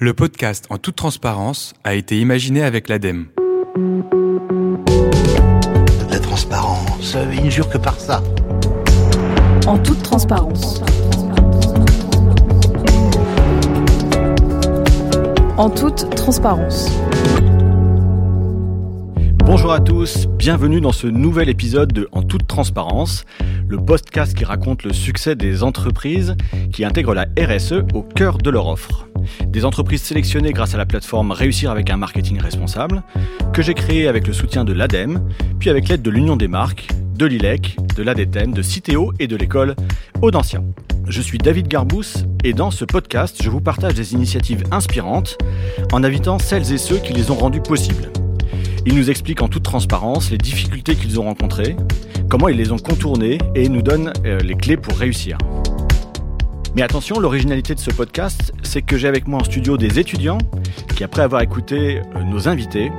Le podcast En toute transparence a été imaginé avec l'ADEME. De la transparence, il ne jure que par ça. En toute transparence. En toute transparence. Bonjour à tous, bienvenue dans ce nouvel épisode de En toute transparence, le podcast qui raconte le succès des entreprises qui intègrent la RSE au cœur de leur offre. Des entreprises sélectionnées grâce à la plateforme Réussir avec un marketing responsable, que j'ai créé avec le soutien de l'ADEME, puis avec l'aide de l'Union des marques, de l'ILEC, de l'ADETEM, de Citeo et de l'école Audencia. Je suis David Garbous et dans ce podcast, je vous partage des initiatives inspirantes en invitant celles et ceux qui les ont rendues possibles. Ils nous expliquent en toute transparence les difficultés qu'ils ont rencontrées, comment ils les ont contournées et nous donnent euh, les clés pour réussir. Mais attention, l'originalité de ce podcast, c'est que j'ai avec moi en studio des étudiants qui, après avoir écouté euh, nos invités,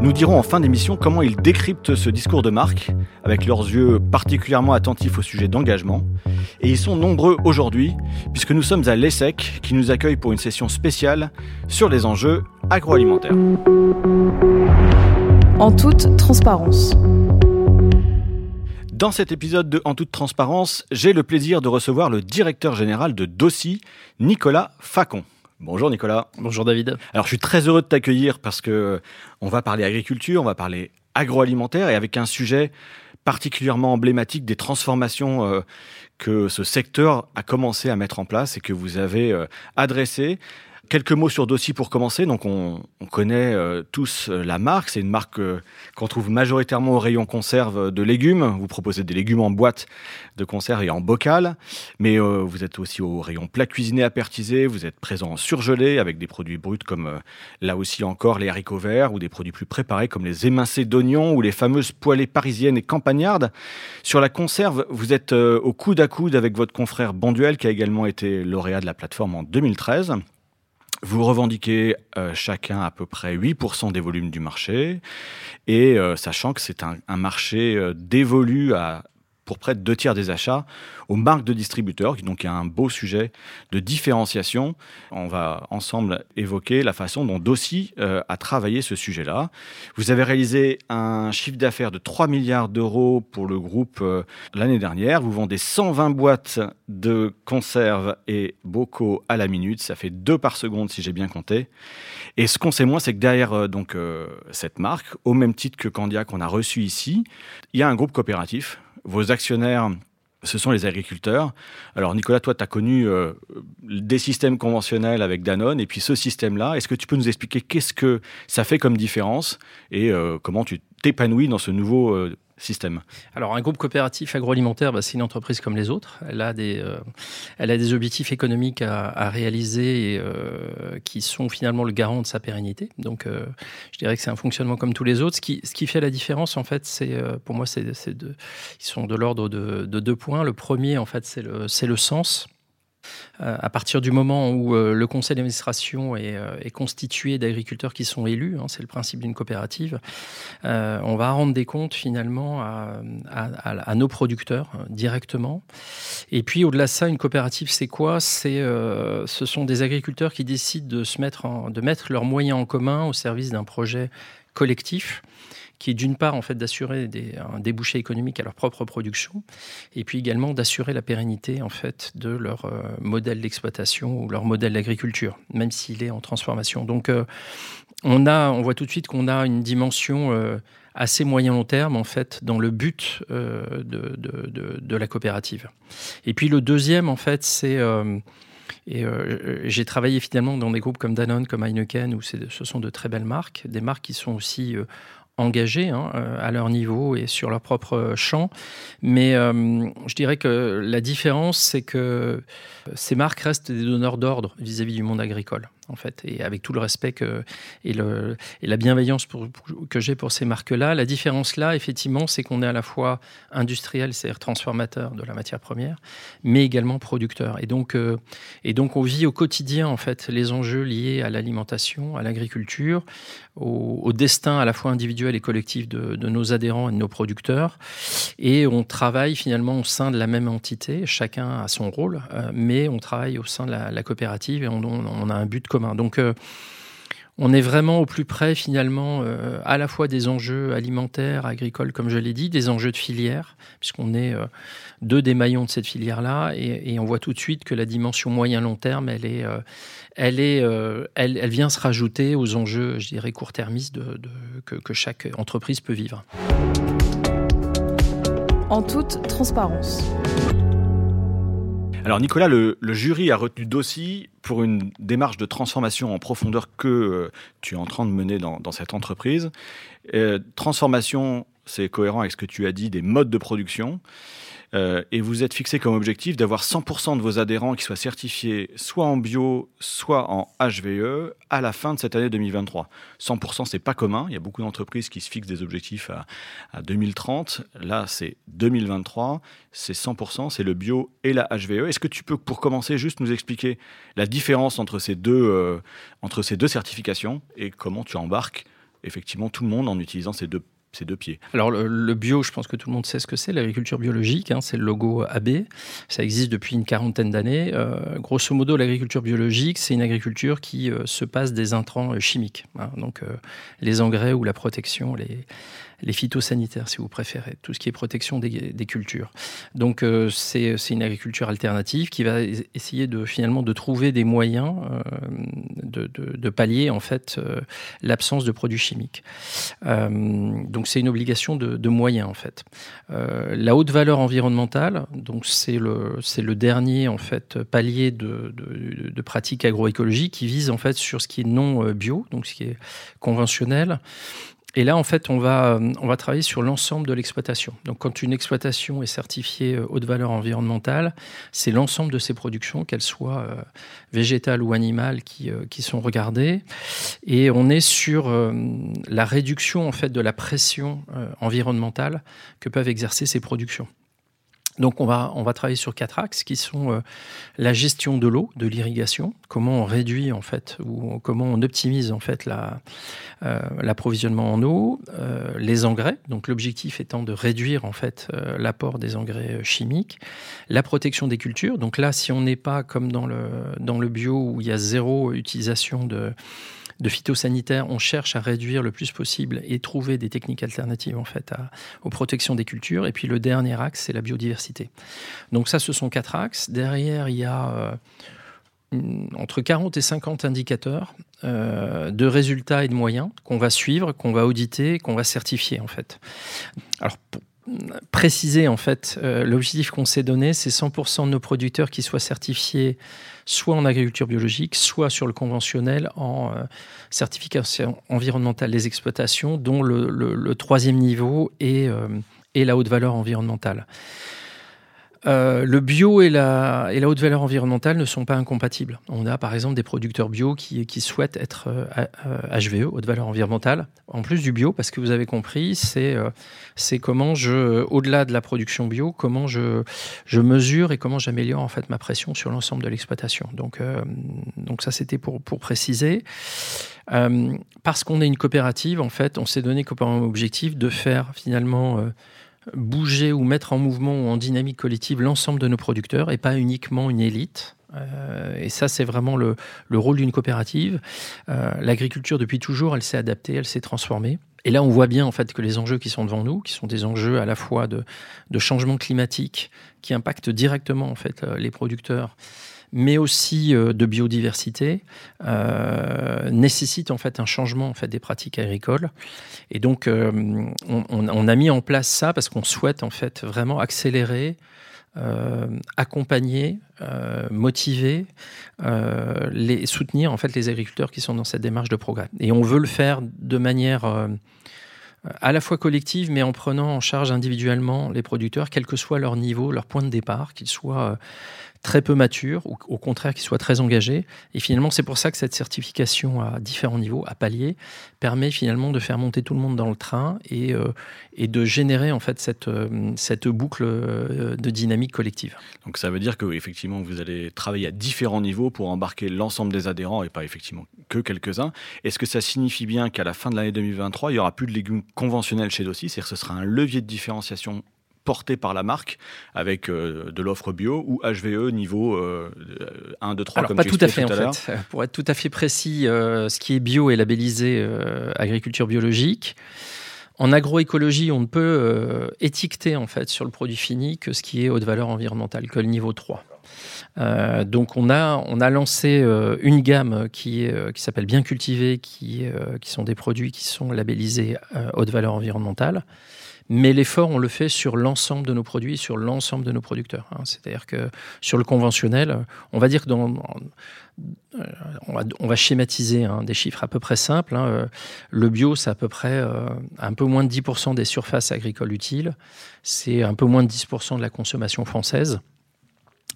nous diront en fin d'émission comment ils décryptent ce discours de marque avec leurs yeux particulièrement attentifs au sujet d'engagement. Et ils sont nombreux aujourd'hui puisque nous sommes à l'ESSEC qui nous accueille pour une session spéciale sur les enjeux agroalimentaires. En toute transparence. Dans cet épisode de En toute transparence, j'ai le plaisir de recevoir le directeur général de Dossi, Nicolas Facon. Bonjour Nicolas. Bonjour David. Alors je suis très heureux de t'accueillir parce que on va parler agriculture, on va parler agroalimentaire et avec un sujet particulièrement emblématique des transformations euh, que ce secteur a commencé à mettre en place et que vous avez euh, adressé. Quelques mots sur Dossi pour commencer. Donc, on, on connaît euh, tous euh, la marque. C'est une marque euh, qu'on trouve majoritairement au rayon conserve de légumes. Vous proposez des légumes en boîte de conserve et en bocal. Mais vous êtes aussi au rayon plat cuisiné apertisé. Vous êtes présent en surgelé avec des produits bruts comme là aussi encore les haricots verts ou des produits plus préparés comme les émincés d'oignons ou les fameuses poêlées parisiennes et campagnardes. Sur la conserve, vous êtes au coude à coude avec votre confrère Bonduel qui a également été lauréat de la plateforme en 2013. Vous revendiquez euh, chacun à peu près 8% des volumes du marché, et euh, sachant que c'est un, marché euh, dévolu à pour près de deux tiers des achats aux marques de distributeurs. Donc il y a un beau sujet de différenciation. On va ensemble évoquer la façon dont Dossi euh, a travaillé ce sujet-là. Vous avez réalisé un chiffre d'affaires de 3 milliards d'euros pour le groupe euh, l'année dernière. Vous vendez 120 boîtes de conserves et bocaux à la minute. Ça fait deux par seconde si j'ai bien compté. Et ce qu'on sait moins, c'est que derrière euh, donc, cette marque, au même titre que Candia qu'on a reçu ici, il y a un groupe coopératif vos actionnaires, ce sont les agriculteurs. Alors Nicolas, toi, tu as connu euh, des systèmes conventionnels avec Danone, et puis ce système-là, est-ce que tu peux nous expliquer qu'est-ce que ça fait comme différence et euh, comment tu t'épanouis dans ce nouveau euh, Alors, un groupe coopératif agroalimentaire, bah, c'est une entreprise comme les autres. Elle a des, euh, elle a des objectifs économiques à, réaliser euh, qui sont finalement le garant de sa pérennité. Donc, euh, je dirais que c'est un fonctionnement comme tous les autres. Ce qui, ce qui fait la différence, en fait, c'est pour moi, c'est, de, ils sont de l'ordre de, de, deux points. Le premier, en fait, c'est le, c'est le sens. Euh, à partir du moment où euh, le conseil d'administration est, euh, est, constitué d'agriculteurs qui sont élus, hein, c'est le principe d'une coopérative, on va rendre des comptes finalement à, nos producteurs directement. Et puis au-delà de ça, une coopérative, c'est quoi? C'est, ce sont des agriculteurs qui décident mettre, de mettre leurs moyens en commun au service d'un projet collectif qui est d'une part en fait d'assurer un débouché économique à leur propre production, et puis également d'assurer la pérennité en fait de leur euh, modèle d'exploitation ou leur modèle d'agriculture, même s'il est en transformation. Donc euh, on a, on voit tout de suite qu'on a une dimension euh, assez moyen long terme en fait dans le but de, de, de, la coopérative. Et puis le deuxième en fait c'est et j'ai travaillé finalement dans des groupes comme Danone, comme Heineken, où ce sont de très belles marques, des marques qui sont aussi engagés hein, à leur niveau et sur leur propre champ. Mais euh, je dirais que la différence, c'est que ces marques restent des donneurs d'ordre vis-à-vis du monde agricole en fait, et avec tout le respect et, la bienveillance que j'ai pour ces marques-là. La différence là, effectivement, c'est qu'on est à la fois industriel, c'est-à-dire transformateur de la matière première, mais également producteur. Et donc, euh, et donc, on vit au quotidien, en fait, les enjeux liés à l'alimentation, à l'agriculture, au, destin à la fois individuel et collectif de, nos adhérents et de nos producteurs. Et on travaille finalement au sein de la même entité, chacun a son rôle, euh, mais on travaille au sein de la, la coopérative et on, on a un but Donc on est vraiment au plus près finalement euh, à la fois des enjeux alimentaires, agricoles, comme je l'ai dit, des enjeux de filière, puisqu'on est euh, deux des maillons de cette filière-là, et, on voit tout de suite que la dimension moyen-long terme, elle est, euh, elle est, elle, vient se rajouter aux enjeux, je dirais, court-termistes de, que chaque entreprise peut vivre. En toute transparence. Alors Nicolas, le, jury a retenu Dossi pour une démarche de transformation en profondeur que euh, tu es en train de mener dans, cette entreprise. Euh, transformation, c'est cohérent avec ce que tu as dit des modes de production. Euh, et vous êtes fixé comme objectif d'avoir 100% de vos adhérents qui soient certifiés soit en bio, soit en HVE à la fin de cette année 2023. 100%, c'est pas commun. Il y a beaucoup d'entreprises qui se fixent des objectifs à, 2030. Là, c'est 2023. C'est 100%, c'est le bio et la HVE. Est-ce que tu peux, pour commencer, juste nous expliquer la différence entre ces deux, euh, entre ces deux certifications et comment tu embarques effectivement tout le monde en utilisant ces deux deux pieds. Alors le, bio, je pense que tout le monde sait ce que c'est, l'agriculture biologique, hein, c'est le logo AB, ça existe depuis une quarantaine d'années. Euh, grosso modo, l'agriculture biologique, c'est une agriculture qui euh, se passe des intrants euh, chimiques, hein. donc les engrais ou la protection, les, les phytosanitaires, si vous préférez, tout ce qui est protection des, cultures. Donc euh, c'est une agriculture alternative qui va essayer de finalement de trouver des moyens euh, de, pallier en fait euh, l'absence de produits chimiques. donc c'est une obligation de, moyens en fait. la haute valeur environnementale, donc c'est le c'est le dernier en fait palier de, de pratiques agroécologiques qui vise en fait sur ce qui est non bio, donc ce qui est conventionnel. Et là, en fait, on va, on va travailler sur l'ensemble de l'exploitation. Donc, quand une exploitation est certifiée euh, haute valeur environnementale, c'est l'ensemble de ses productions, qu'elles soient euh, végétales ou animales, qui, euh, qui sont regardées. Et on est sur la réduction, en fait, de la pression environnementale que peuvent exercer ces productions. Donc on va, on va travailler sur quatre axes qui sont euh, la gestion de l'eau, de l'irrigation, comment on réduit en fait ou comment on optimise en fait euh, l'approvisionnement en eau, euh, les engrais, donc l'objectif étant de réduire en fait l'apport des engrais chimiques, la protection des cultures. Donc là, si on n'est pas comme dans le, dans le bio où il y a zéro utilisation de de phytosanitaire, on cherche à réduire le plus possible et trouver des techniques alternatives en fait aux protections des cultures. Et puis le dernier axe, c'est la biodiversité. Donc ça, ce sont quatre axes. Derrière, il y a euh, entre 40 et 50 indicateurs euh, de résultats et de moyens qu'on va suivre, qu'on va auditer, qu'on va certifier en fait. Préciser en fait, euh, l'objectif qu'on s'est donné, c'est 100% de nos producteurs qui soient certifiés soit en agriculture biologique, soit sur le conventionnel en euh, certification environnementale des exploitations, dont le, troisième niveau euh, est la haute valeur environnementale. Euh, le bio et la, haute valeur environnementale ne sont pas incompatibles. On a par exemple des producteurs bio qui, souhaitent être HVE, euh, haute valeur environnementale, en plus du bio, parce que vous avez compris, c'est euh, comment je, au-delà de la production bio, comment je, je mesure et comment j'améliore en fait ma pression sur l'ensemble de l'exploitation. Donc, donc ça c'était pour, pour préciser. parce qu'on est une coopérative, en fait, on s'est donné comme objectif de faire finalement bouger ou mettre en mouvement ou en dynamique collective l'ensemble de nos producteurs et pas uniquement une élite. Euh, et ça, c'est vraiment le, rôle d'une coopérative. Euh, l'agriculture, depuis toujours, elle s'est adaptée, elle s'est transformée. Et là, on voit bien en fait que les enjeux qui sont devant nous, qui sont des enjeux à la fois de, de changement climatique, qui impactent directement en fait euh, les producteurs, mais aussi euh, de biodiversité, euh, nécessite en fait un changement en fait des pratiques agricoles. Et donc, euh, on, a mis en place ça parce qu'on souhaite en fait vraiment accélérer, accompagner, motiver, les soutenir en fait les agriculteurs qui sont dans cette démarche de progrès. Et on veut le faire de manière à la fois collective, mais en prenant en charge individuellement les producteurs, quel que soit leur niveau, leur point de départ, qu'ils soient très peu mature, ou au contraire qui soit très engagé. Et finalement, c'est pour ça que cette certification à différents niveaux, à paliers, permet finalement de faire monter tout le monde dans le train et, euh, de générer en fait cette, euh, boucle euh, de dynamique collective. Donc ça veut dire que effectivement vous allez travailler à différents niveaux pour embarquer l'ensemble des adhérents et pas effectivement que quelques-uns. Est-ce que ça signifie bien qu'à la fin de l'année 2023, il y aura plus de légumes conventionnels chez Dossi, c'est-à-dire que ce sera un levier de différenciation porté par la marque avec de l'offre bio ou HVE niveau 1, 2, 3 Alors, comme pas tu tout à fait, tout en fait. Pour être tout à fait précis, ce qui est bio est labellisé agriculture biologique. En agroécologie, on ne peut euh, étiqueter en fait sur le produit fini que ce qui est haute valeur environnementale, que le niveau 3. Euh, donc on a, on a lancé euh, une gamme qui, qui s'appelle Bien Cultivé, qui, qui sont des produits qui sont labellisés haute valeur environnementale. Mais l'effort, on le fait sur l'ensemble de nos produits, sur l'ensemble de nos producteurs. Hein. C'est-à-dire que sur le conventionnel, on va dire que euh, on, va, schématiser hein, des chiffres à peu près simples. Hein. Euh, le bio, c'est à peu près euh, un peu moins de 10% des surfaces agricoles utiles. C'est un peu moins de 10% de la consommation française.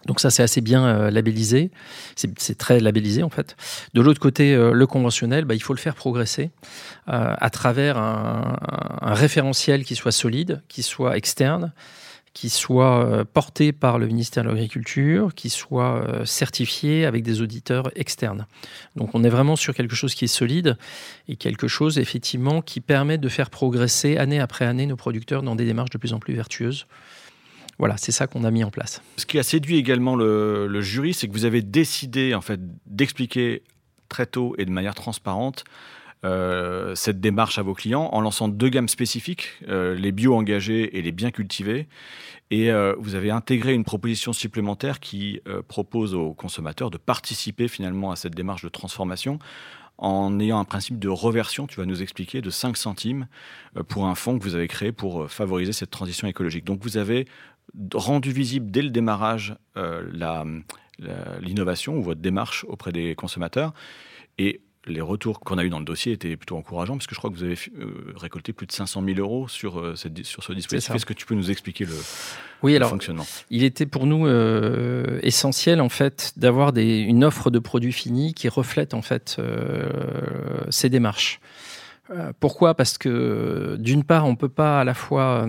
Donc ça, c'est assez bien labellisé. C'est très labellisé, en fait. De l'autre côté, le conventionnel, bah, il faut le faire progresser à travers un, référentiel qui soit solide, qui soit externe, qui soit euh, porté par le ministère de l'Agriculture, qui soit euh, certifié avec des auditeurs externes. Donc on est vraiment sur quelque chose qui est solide et quelque chose effectivement qui permet de faire progresser année après année nos producteurs dans des démarches de plus en plus vertueuses. Voilà, c'est ça qu'on a mis en place. Ce qui a séduit également le, jury, c'est que vous avez décidé en fait d'expliquer très tôt et de manière transparente euh, cette démarche à vos clients en lançant deux gammes spécifiques, les bio engagés et les bien cultivés. Et euh, vous avez intégré une proposition supplémentaire qui euh, propose aux consommateurs de participer finalement à cette démarche de transformation en ayant un principe de reversion, tu vas nous expliquer, de 5 centimes euh, pour un fonds que vous avez créé pour favoriser cette transition écologique. Donc vous avez rendu visible dès le démarrage l'innovation ou votre démarche auprès des consommateurs. Et les retours qu'on a eu dans le dossier étaient plutôt encourageants, parce que je crois que vous avez euh, récolté plus de 500 000 euros sur, euh, cette, sur ce dispositif. Est-ce que tu peux nous expliquer le, oui, alors, fonctionnement? Il était pour nous euh, essentiel en fait d'avoir une offre de produits finis qui reflète en fait ces démarches. pourquoi? Parce que d'une part, on ne peut pas à la fois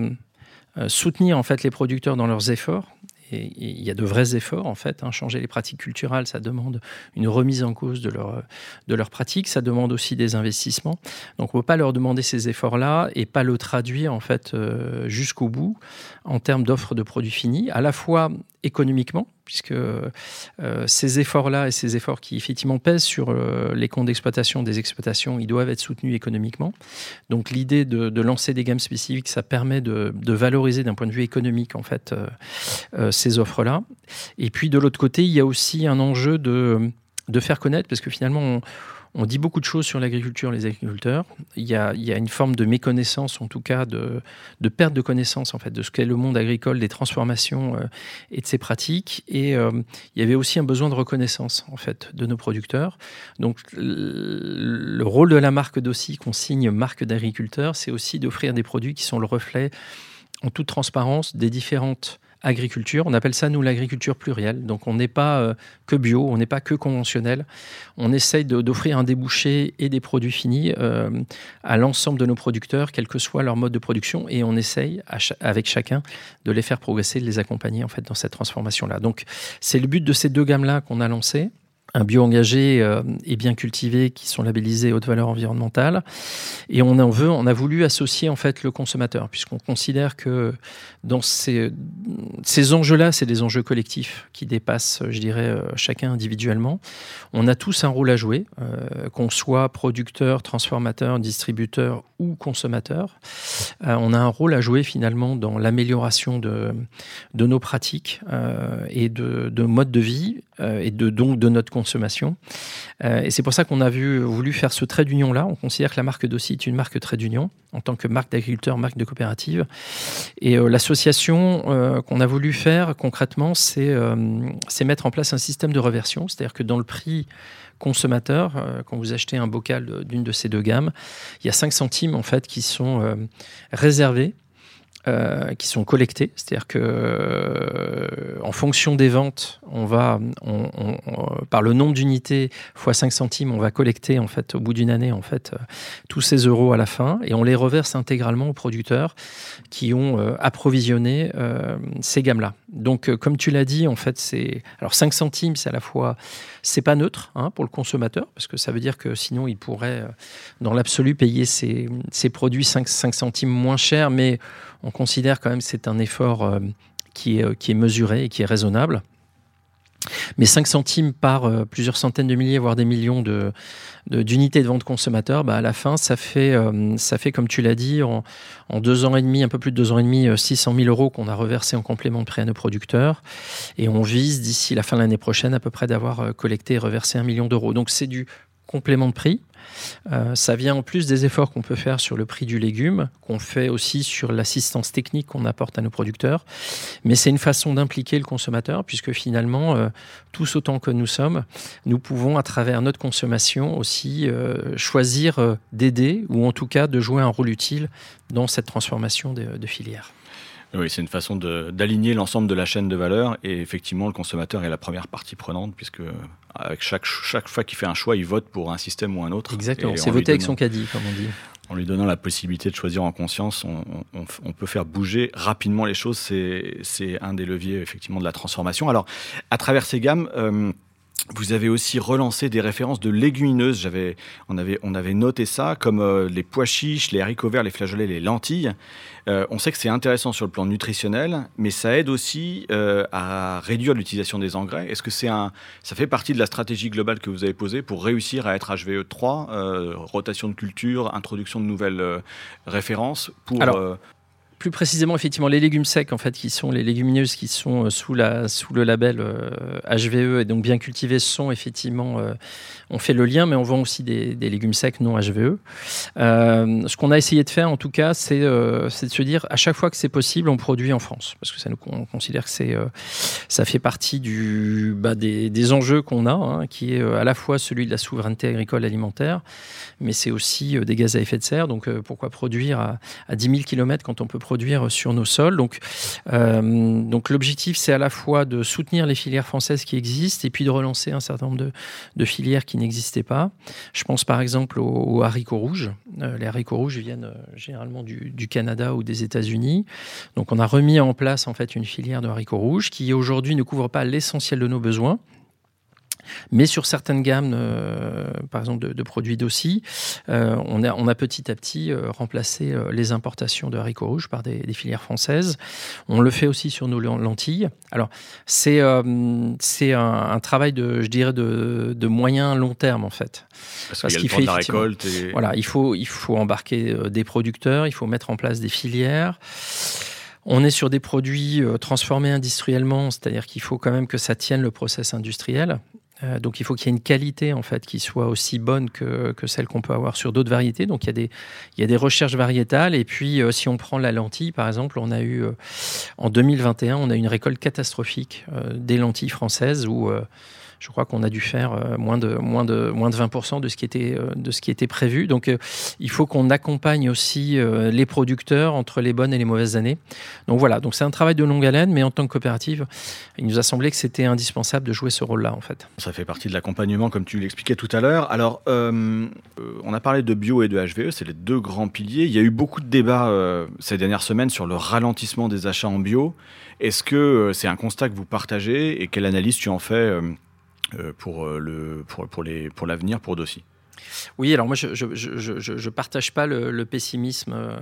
soutenir en fait les producteurs dans leurs efforts et il y a de vrais efforts en fait. Hein. Changer les pratiques culturelles, ça demande une remise en cause de, leur, de leurs pratiques, ça demande aussi des investissements. Donc on ne peut pas leur demander ces efforts-là et pas le traduire en fait euh, jusqu'au bout en termes d'offres de produits finis, à la fois économiquement, puisque euh, ces efforts-là et ces efforts qui effectivement pèsent sur euh, les comptes d'exploitation des exploitations, ils doivent être soutenus économiquement. Donc l'idée de, lancer des gammes spécifiques, ça permet de, valoriser d'un point de vue économique en fait euh, ces offres-là. Et puis de l'autre côté, il y a aussi un enjeu de, de faire connaître, parce que finalement, on, on dit beaucoup de choses sur l'agriculture, les agriculteurs. Il y, a, une forme de méconnaissance, en tout cas, de, perte de connaissance en fait, de ce qu'est le monde agricole, des transformations euh, et de ses pratiques. Et euh, il y avait aussi un besoin de reconnaissance en fait de nos producteurs. Donc, le rôle de la marque d'Aussi, qu'on signe marque d'agriculteur, c'est aussi d'offrir des produits qui sont le reflet en toute transparence des différentes agriculture. On appelle ça, nous, l'agriculture plurielle. Donc, on n'est pas euh, que bio, on n'est pas que conventionnel. On essaye d'offrir un débouché et des produits finis euh, à l'ensemble de nos producteurs, quel que soit leur mode de production, et on essaye, avec chacun, de les faire progresser, de les accompagner en fait dans cette transformation-là. Donc, c'est le but de ces deux gammes-là qu'on a lancées un bio engagé euh, et bien cultivé qui sont labellisés haute valeur environnementale. Et on en veut, on a voulu associer en fait le consommateur, puisqu'on considère que dans ces, ces enjeux-là, c'est des enjeux collectifs qui dépassent, je dirais, euh, chacun individuellement. On a tous un rôle à jouer, euh, qu'on soit producteur, transformateur, distributeur ou consommateur. on a un rôle à jouer finalement dans l'amélioration de, de nos pratiques et de, de mode de vie et de, donc de notre consommation. Euh, et c'est pour ça qu'on a voulu faire ce trait d'union-là. On considère que la marque Dossi est une marque trait d'union en tant que marque d'agriculteur, marque de coopérative. Et euh, l'association euh, qu'on a voulu faire concrètement, c'est mettre en place un système de reversion. C'est-à-dire que dans le prix consommateur, quand vous achetez un bocal d'une de ces deux gammes, il y a 5 centimes en fait qui sont réservés euh, qui sont collectés, c'est-à-dire que euh, en fonction des ventes, on va, par le nombre d'unités fois 5 centimes, on va collecter en fait au bout d'une année en fait euh, tous ces euros à la fin et on les reverse intégralement aux producteurs qui ont approvisionné ces gammes-là. Donc, comme tu l'as dit, en fait, c'est alors 5 centimes, c'est à la fois C'est pas neutre hein, pour le consommateur, parce que ça veut dire que sinon il pourrait, euh, dans l'absolu, payer ses, ses produits 5, 5, centimes moins cher, mais on considère quand même que c'est un effort euh, qui, est, qui est mesuré et qui est raisonnable. Mais 5 centimes par euh, plusieurs centaines de milliers, voire des millions de, d'unités de, vente consommateurs, bah à la fin, ça fait, euh, comme tu l'as dit, en, deux ans et demi, un peu plus de deux ans et demi, 600 000 euros qu'on a reversé en complément de prêt à nos producteurs. Et on vise d'ici la fin de l'année prochaine à peu près d'avoir collecté et reversé un million d'euros. Donc c'est du complément de prix. Euh, ça vient en plus des efforts qu'on peut faire sur le prix du légume, qu'on fait aussi sur l'assistance technique qu'on apporte à nos producteurs. Mais c'est une façon d'impliquer le consommateur, puisque finalement, euh, tous autant que nous sommes, nous pouvons, à travers notre consommation, aussi euh, choisir d'aider, ou en tout cas de jouer un rôle utile dans cette transformation de, de filière. Oui, c'est une façon d'aligner l'ensemble de la chaîne de valeur et effectivement le consommateur est la première partie prenante puisque avec chaque, chaque fois qu'il fait un choix, il vote pour un système ou un autre. Exactement, c'est voter avec son caddie comme on dit. En lui donnant la possibilité de choisir en conscience, on, on, on peut faire bouger rapidement les choses. C'est un des leviers effectivement de la transformation. Alors, à travers ces gammes, euh, vous avez aussi relancé des références de légumineuses. J'avais, on avait, on avait noté ça, comme euh, les pois chiches, les haricots verts, les flageolets, les lentilles. Euh, on sait que c'est intéressant sur le plan nutritionnel, mais ça aide aussi euh, à réduire l'utilisation des engrais. Est-ce que c'est un, ça fait partie de la stratégie globale que vous avez posée pour réussir à être HVE 3, euh, rotation de culture, introduction de nouvelles références pour Alors, plus précisément, effectivement, les légumes secs, en fait, qui sont les légumineuses qui sont euh, sous, le label euh, HVE et donc bien cultivées, sont effectivement, euh, on fait le lien, mais on vend aussi des, légumes secs non HVE. Euh, ce qu'on a essayé de faire, en tout cas, c'est euh, de se dire, à chaque fois que c'est possible, on produit en France, parce que ça nous, on considère que c'est, euh, ça fait partie bah, des, des enjeux qu'on a, hein, qui est à la fois celui de la souveraineté agricole alimentaire, mais c'est aussi des gaz à effet de serre. Donc, pourquoi produire à, à 10 000 km quand on peut produire sur nos sols. Donc, euh, donc l'objectif, c'est à la fois de soutenir les filières françaises qui existent et puis de relancer un certain nombre de, filières qui n'existaient pas. Je pense par exemple aux, aux haricots rouges. Euh, les haricots rouges viennent euh, généralement du, du Canada ou des États-Unis. Donc, on a remis en place en fait une filière de haricots rouges qui aujourd'hui ne couvre pas l'essentiel de nos besoins. Mais sur certaines gammes, euh, par exemple de, de produits d'aussi, euh, on, a, on a petit à petit euh, remplacé euh, les importations de haricots rouges par des, des, filières françaises. On le fait aussi sur nos lentilles. Alors, c'est c'est un, un, travail de, je dirais, de, de moyen long terme en fait. Parce, Parce qu'il fait la récolte. Et... Voilà, il faut, il faut embarquer des producteurs, il faut mettre en place des filières. On est sur des produits transformés industriellement, c'est-à-dire qu'il faut quand même que ça tienne le process industriel. Euh, donc il faut qu'il y ait une qualité en fait qui soit aussi bonne que, que celle qu'on peut avoir sur d'autres variétés. Donc il y, a des, il y a des recherches variétales. Et puis euh, si on prend la lentille par exemple, on a eu euh, en 2021 on a eu une récolte catastrophique des lentilles françaises où je crois qu'on a dû faire euh, moins de, moins de, moins de 20% de ce, qui était, euh, de ce qui était prévu. Donc euh, il faut qu'on accompagne aussi les producteurs entre les bonnes et les mauvaises années. Donc voilà, donc c'est un travail de longue haleine, mais en tant que coopérative, il nous a semblé que c'était indispensable de jouer ce rôle-là en fait. Ça fait partie de l'accompagnement comme tu l'expliquais tout à l'heure. Alors on a parlé de bio et de HVE, c'est les deux grands piliers. Il y a eu beaucoup de débats ces dernières semaines sur le ralentissement des achats en bio. Est-ce que c'est un constat que vous partagez et quelle analyse tu en fais pour, euh, le, pour, pour, les, pour l'avenir pour Dossi Oui, alors moi je je, je, je, partage pas le, le pessimisme euh,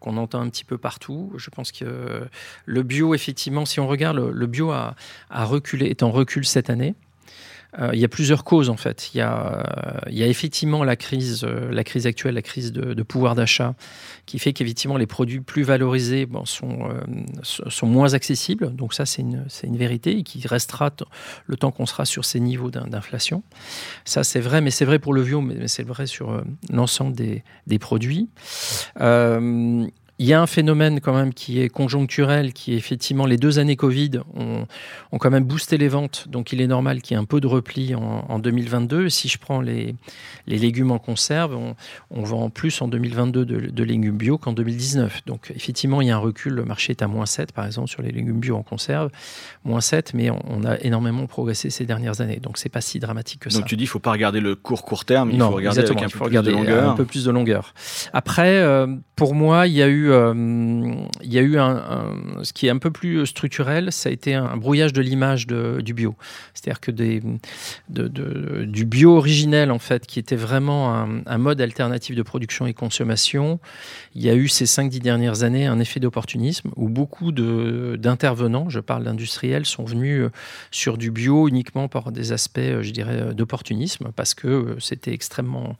qu'on entend un petit peu partout. Je pense que le bio, effectivement, si on regarde, le bio a, a reculé, est en recul cette année. Euh, il y a plusieurs causes en fait. Il y a, euh, effectivement la crise, euh, la crise actuelle, la crise de, pouvoir d'achat, qui fait qu'effectivement les produits plus valorisés sont, sont moins accessibles. Donc ça, c'est une, une vérité qui restera le temps qu'on sera sur ces niveaux d'inflation. Ça, c'est vrai, mais c'est vrai pour le bio, mais c'est vrai sur l'ensemble des, des produits. Il y a un phénomène quand même qui est conjoncturel, qui est effectivement les deux années Covid ont, ont quand même boosté les ventes, donc il est normal qu'il y ait un peu de repli en, en 2022. Si je prends les, les légumes en conserve, on, on vend plus en 2022 de, de légumes bio qu'en 2019. Donc effectivement, il y a un recul, le marché est à moins 7 par exemple sur les légumes bio en conserve, moins 7, mais on, on a énormément progressé ces dernières années, donc c'est pas si dramatique que ça. Donc tu dis qu'il ne faut pas regarder le court court terme, il non, faut regarder avec un, peu plus de longueur. un peu plus de longueur. Après, euh, pour moi, il y a eu eu, il y a eu un, ce qui est un peu plus structurel, ça a été un brouillage de l'image du bio. C'est-à-dire que du bio originel, en fait, qui était vraiment un, mode alternatif de production et consommation, il y a eu ces 5-10 dernières années un effet d'opportunisme où beaucoup d'intervenants, je parle d'industriels, sont venus sur du bio uniquement par des aspects, je dirais, d'opportunisme parce que c'était extrêmement euh,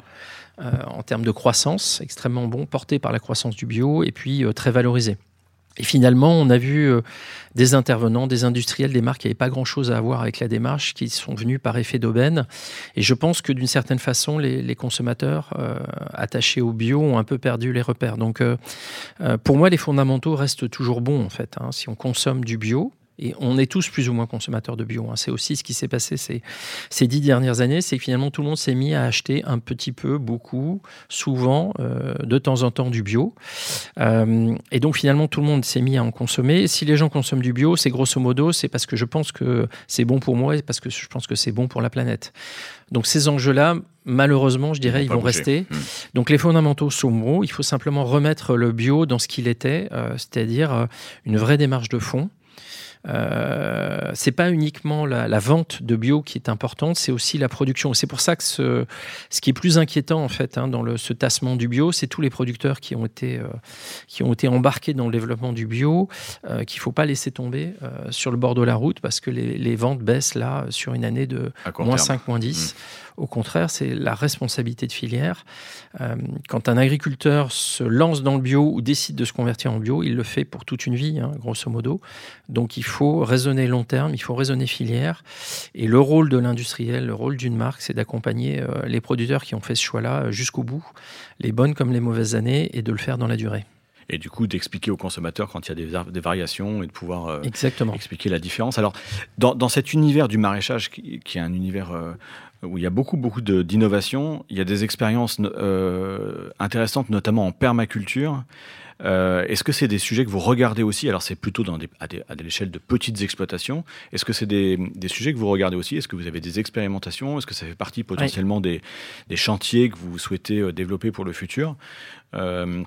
en termes de croissance, extrêmement bon, porté par la croissance du bio et puis euh, très valorisé. Et finalement, on a vu euh, des intervenants, des industriels, des marques qui n'avaient pas grand-chose à voir avec la démarche, qui sont venus par effet d'aubaine. Et je pense que d'une certaine façon, les, consommateurs attachés au bio ont un peu perdu les repères. Donc, pour moi, les fondamentaux restent toujours bons, en fait. Hein. Si on consomme du bio, et on est tous plus ou moins consommateurs de bio. Hein. C'est aussi ce qui s'est passé ces, ces dix dernières années, c'est que finalement tout le monde s'est mis à acheter un petit peu, beaucoup, souvent, euh, de temps en temps du bio. Euh, et donc finalement tout le monde s'est mis à en consommer. Si les gens consomment du bio, c'est grosso modo, c'est parce que je pense que c'est bon pour moi et parce que je pense que c'est bon pour la planète. Donc ces enjeux-là, malheureusement, je dirais, ils, vont rester. Hmm. Donc les fondamentaux sont bons. Il faut simplement remettre le bio dans ce qu'il était, euh, c'est-à-dire une vraie démarche de fond. Euh, c'est pas uniquement la, vente de bio qui est importante, c'est aussi la production. C'est pour ça que ce, ce qui est plus inquiétant en fait hein, dans le, ce tassement du bio, c'est tous les producteurs qui ont été euh, qui ont été embarqués dans le développement du bio, euh, qu'il faut pas laisser tomber euh, sur le bord de la route parce que les, les ventes baissent là sur une année de moins 5, moins 10. Au contraire, c'est la responsabilité de filière. Euh, quand un agriculteur se lance dans le bio ou décide de se convertir en bio, il le fait pour toute une vie, hein, grosso modo. Donc il faut raisonner long terme, il faut raisonner filière. Et le rôle de l'industriel, le rôle d'une marque, c'est d'accompagner euh, les producteurs qui ont fait ce choix-là euh, jusqu'au bout, les bonnes comme les mauvaises années, et de le faire dans la durée et du coup d'expliquer aux consommateurs quand il y a des, variations et de pouvoir Exactement. expliquer la différence. Alors, dans, cet univers du maraîchage, qui, est un univers où il y a beaucoup, beaucoup d'innovation. Il y a des expériences euh, intéressantes, notamment en permaculture. Euh, Est-ce que c'est des sujets que vous regardez aussi? Alors, c'est plutôt dans des, à, des, à l'échelle de petites exploitations. Est-ce que c'est des, des, sujets que vous regardez aussi? Est-ce que vous avez des expérimentations? Est-ce que ça fait partie potentiellement des, des, chantiers que vous souhaitez euh, développer pour le futur? Euh,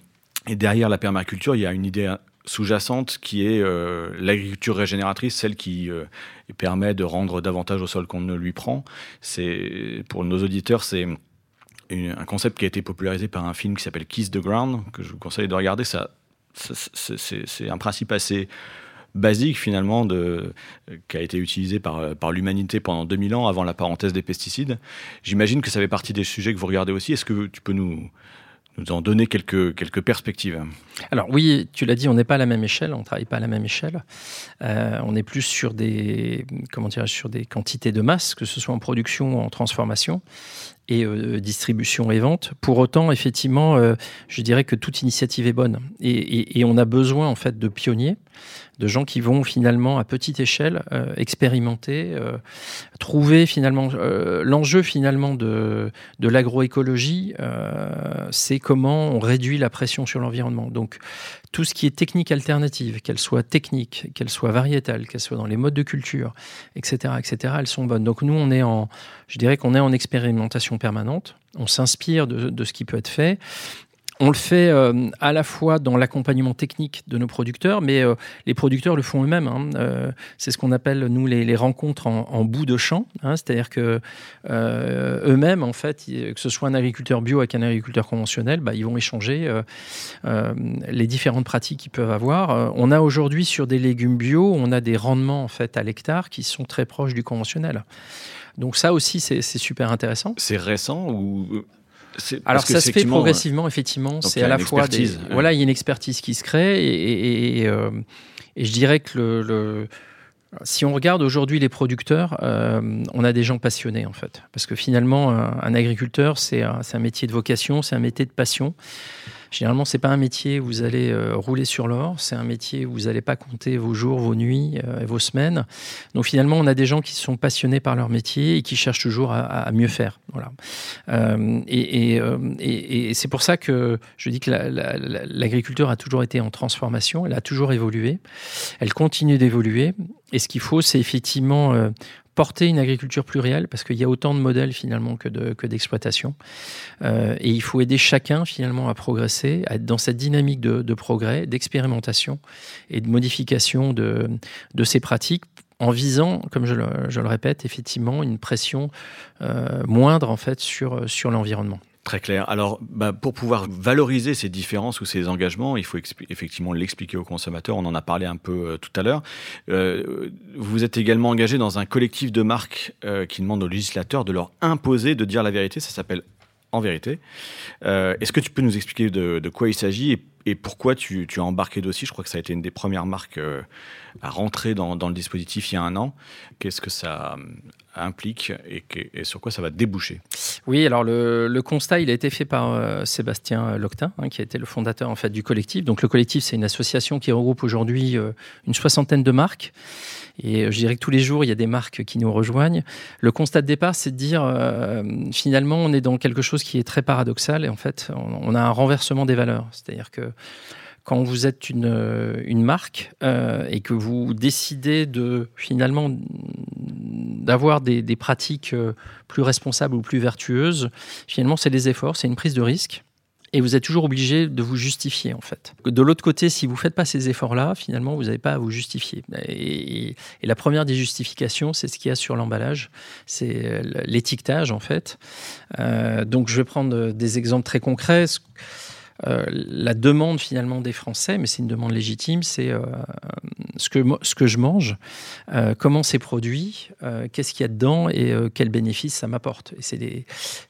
Et derrière la permaculture, il y a une idée sous-jacente qui est euh, l'agriculture régénératrice, celle qui euh, permet de rendre davantage au sol qu'on ne lui prend. C'est pour nos auditeurs, c'est un concept qui a été popularisé par un film qui s'appelle Kiss the Ground que je vous conseille de regarder. Ça, c'est un principe assez basique finalement qui a été utilisé par, par l'humanité pendant 2000 ans avant la parenthèse des pesticides. J'imagine que ça fait partie des sujets que vous regardez aussi. Est-ce que tu peux nous, nous en donner quelques, quelques perspectives. Alors oui, tu l'as dit, on n'est pas à la même échelle, on ne travaille pas à la même échelle. Euh, on est plus sur des, comment sur des quantités de masse, que ce soit en production ou en transformation et euh, distribution et vente. Pour autant, effectivement, euh, je dirais que toute initiative est bonne. Et, et, on a besoin en fait de pionniers, de gens qui vont finalement à petite échelle euh, expérimenter, trouver finalement l'enjeu finalement de, de l'agroécologie, c'est comment on réduit la pression sur l'environnement. Donc tout ce qui est technique alternative, qu'elle soit technique, qu'elle soit variétale, qu'elle soit dans les modes de culture, etc., etc., elles sont bonnes. Donc nous, on est en, je dirais qu'on est en expérimentation permanente. On s'inspire de, de, ce qui peut être fait on le fait euh, à la fois dans l'accompagnement technique de nos producteurs, mais euh, les producteurs le font eux-mêmes. Hein. Euh, c'est ce qu'on appelle, nous, les, rencontres en, bout de champ. Hein. C'est-à-dire que eux-mêmes, en fait, que ce soit un agriculteur bio avec un agriculteur conventionnel, bah, ils vont échanger les différentes pratiques qu'ils peuvent avoir. on a aujourd'hui, sur des légumes bio, on a des rendements, en fait, à l'hectare qui sont très proches du conventionnel. Donc ça aussi, c'est super intéressant. C'est récent ou alors ça se fait progressivement, effectivement. C'est à la fois des, voilà, il y a une expertise qui se crée et, et, euh, je dirais que le, si on regarde aujourd'hui les producteurs, euh, on a des gens passionnés en fait, parce que finalement un, agriculteur c'est un, un, métier de vocation, c'est un métier de passion. Généralement, c'est pas un métier où vous allez euh, rouler sur l'or, c'est un métier où vous n'allez pas compter vos jours, vos nuits euh, et vos semaines. Donc finalement, on a des gens qui sont passionnés par leur métier et qui cherchent toujours à, mieux faire. Voilà. Euh, et, c'est pour ça que je dis que l'agriculture a toujours été en transformation, elle a toujours évolué, elle continue d'évoluer. Et ce qu'il faut, c'est effectivement porter une agriculture plurielle parce qu'il y a autant de modèles finalement que de que d'exploitation euh, et il faut aider chacun finalement à progresser, à être dans cette dynamique de, progrès, d'expérimentation et de modification de de ces pratiques en visant, comme je le, répète, effectivement une pression euh, moindre en fait sur l'environnement. Très clair. Alors, bah, pour pouvoir valoriser ces différences ou ces engagements, il faut effectivement l'expliquer aux consommateurs. On en a parlé un peu euh, tout à l'heure. Euh, vous êtes également engagé dans un collectif de marques euh, qui demande aux législateurs de leur imposer de dire la vérité. Ça s'appelle En vérité. Est-ce que tu peux nous expliquer de, quoi il s'agit et, pourquoi tu, as embarqué d'aussi? Je crois que ça a été une des premières marques à rentrer dans, dans, le dispositif il y a un an. Qu'est-ce que ça implique et, sur quoi ça va déboucher Oui, alors le, constat, il a été fait par euh, Sébastien Loctin, hein, qui a été le fondateur en fait du collectif. Donc le collectif, c'est une association qui regroupe aujourd'hui euh, une soixantaine de marques. Et euh, je dirais que tous les jours, il y a des marques qui nous rejoignent. Le constat de départ, c'est de dire, finalement, on est dans quelque chose qui est très paradoxal. Et en fait, on, on a un renversement des valeurs. C'est-à-dire que quand vous êtes une, une marque euh, et que vous décidez de finalement d'avoir des, pratiques euh, plus responsables ou plus vertueuses, finalement c'est des efforts, c'est une prise de risque. Et vous êtes toujours obligé de vous justifier, en fait. De l'autre côté, si vous ne faites pas ces efforts-là, finalement, vous n'avez pas à vous justifier. Et, la première des justifications, c'est ce qu'il y a sur l'emballage, c'est l'étiquetage, en fait. Euh, donc, je vais prendre des exemples très concrets. Euh, la demande finalement des Français, mais c'est une demande légitime, c'est euh, ce, que, ce que je mange, euh, comment c'est produit, qu'est-ce qu'il y a dedans et quels bénéfices ça m'apporte. Et,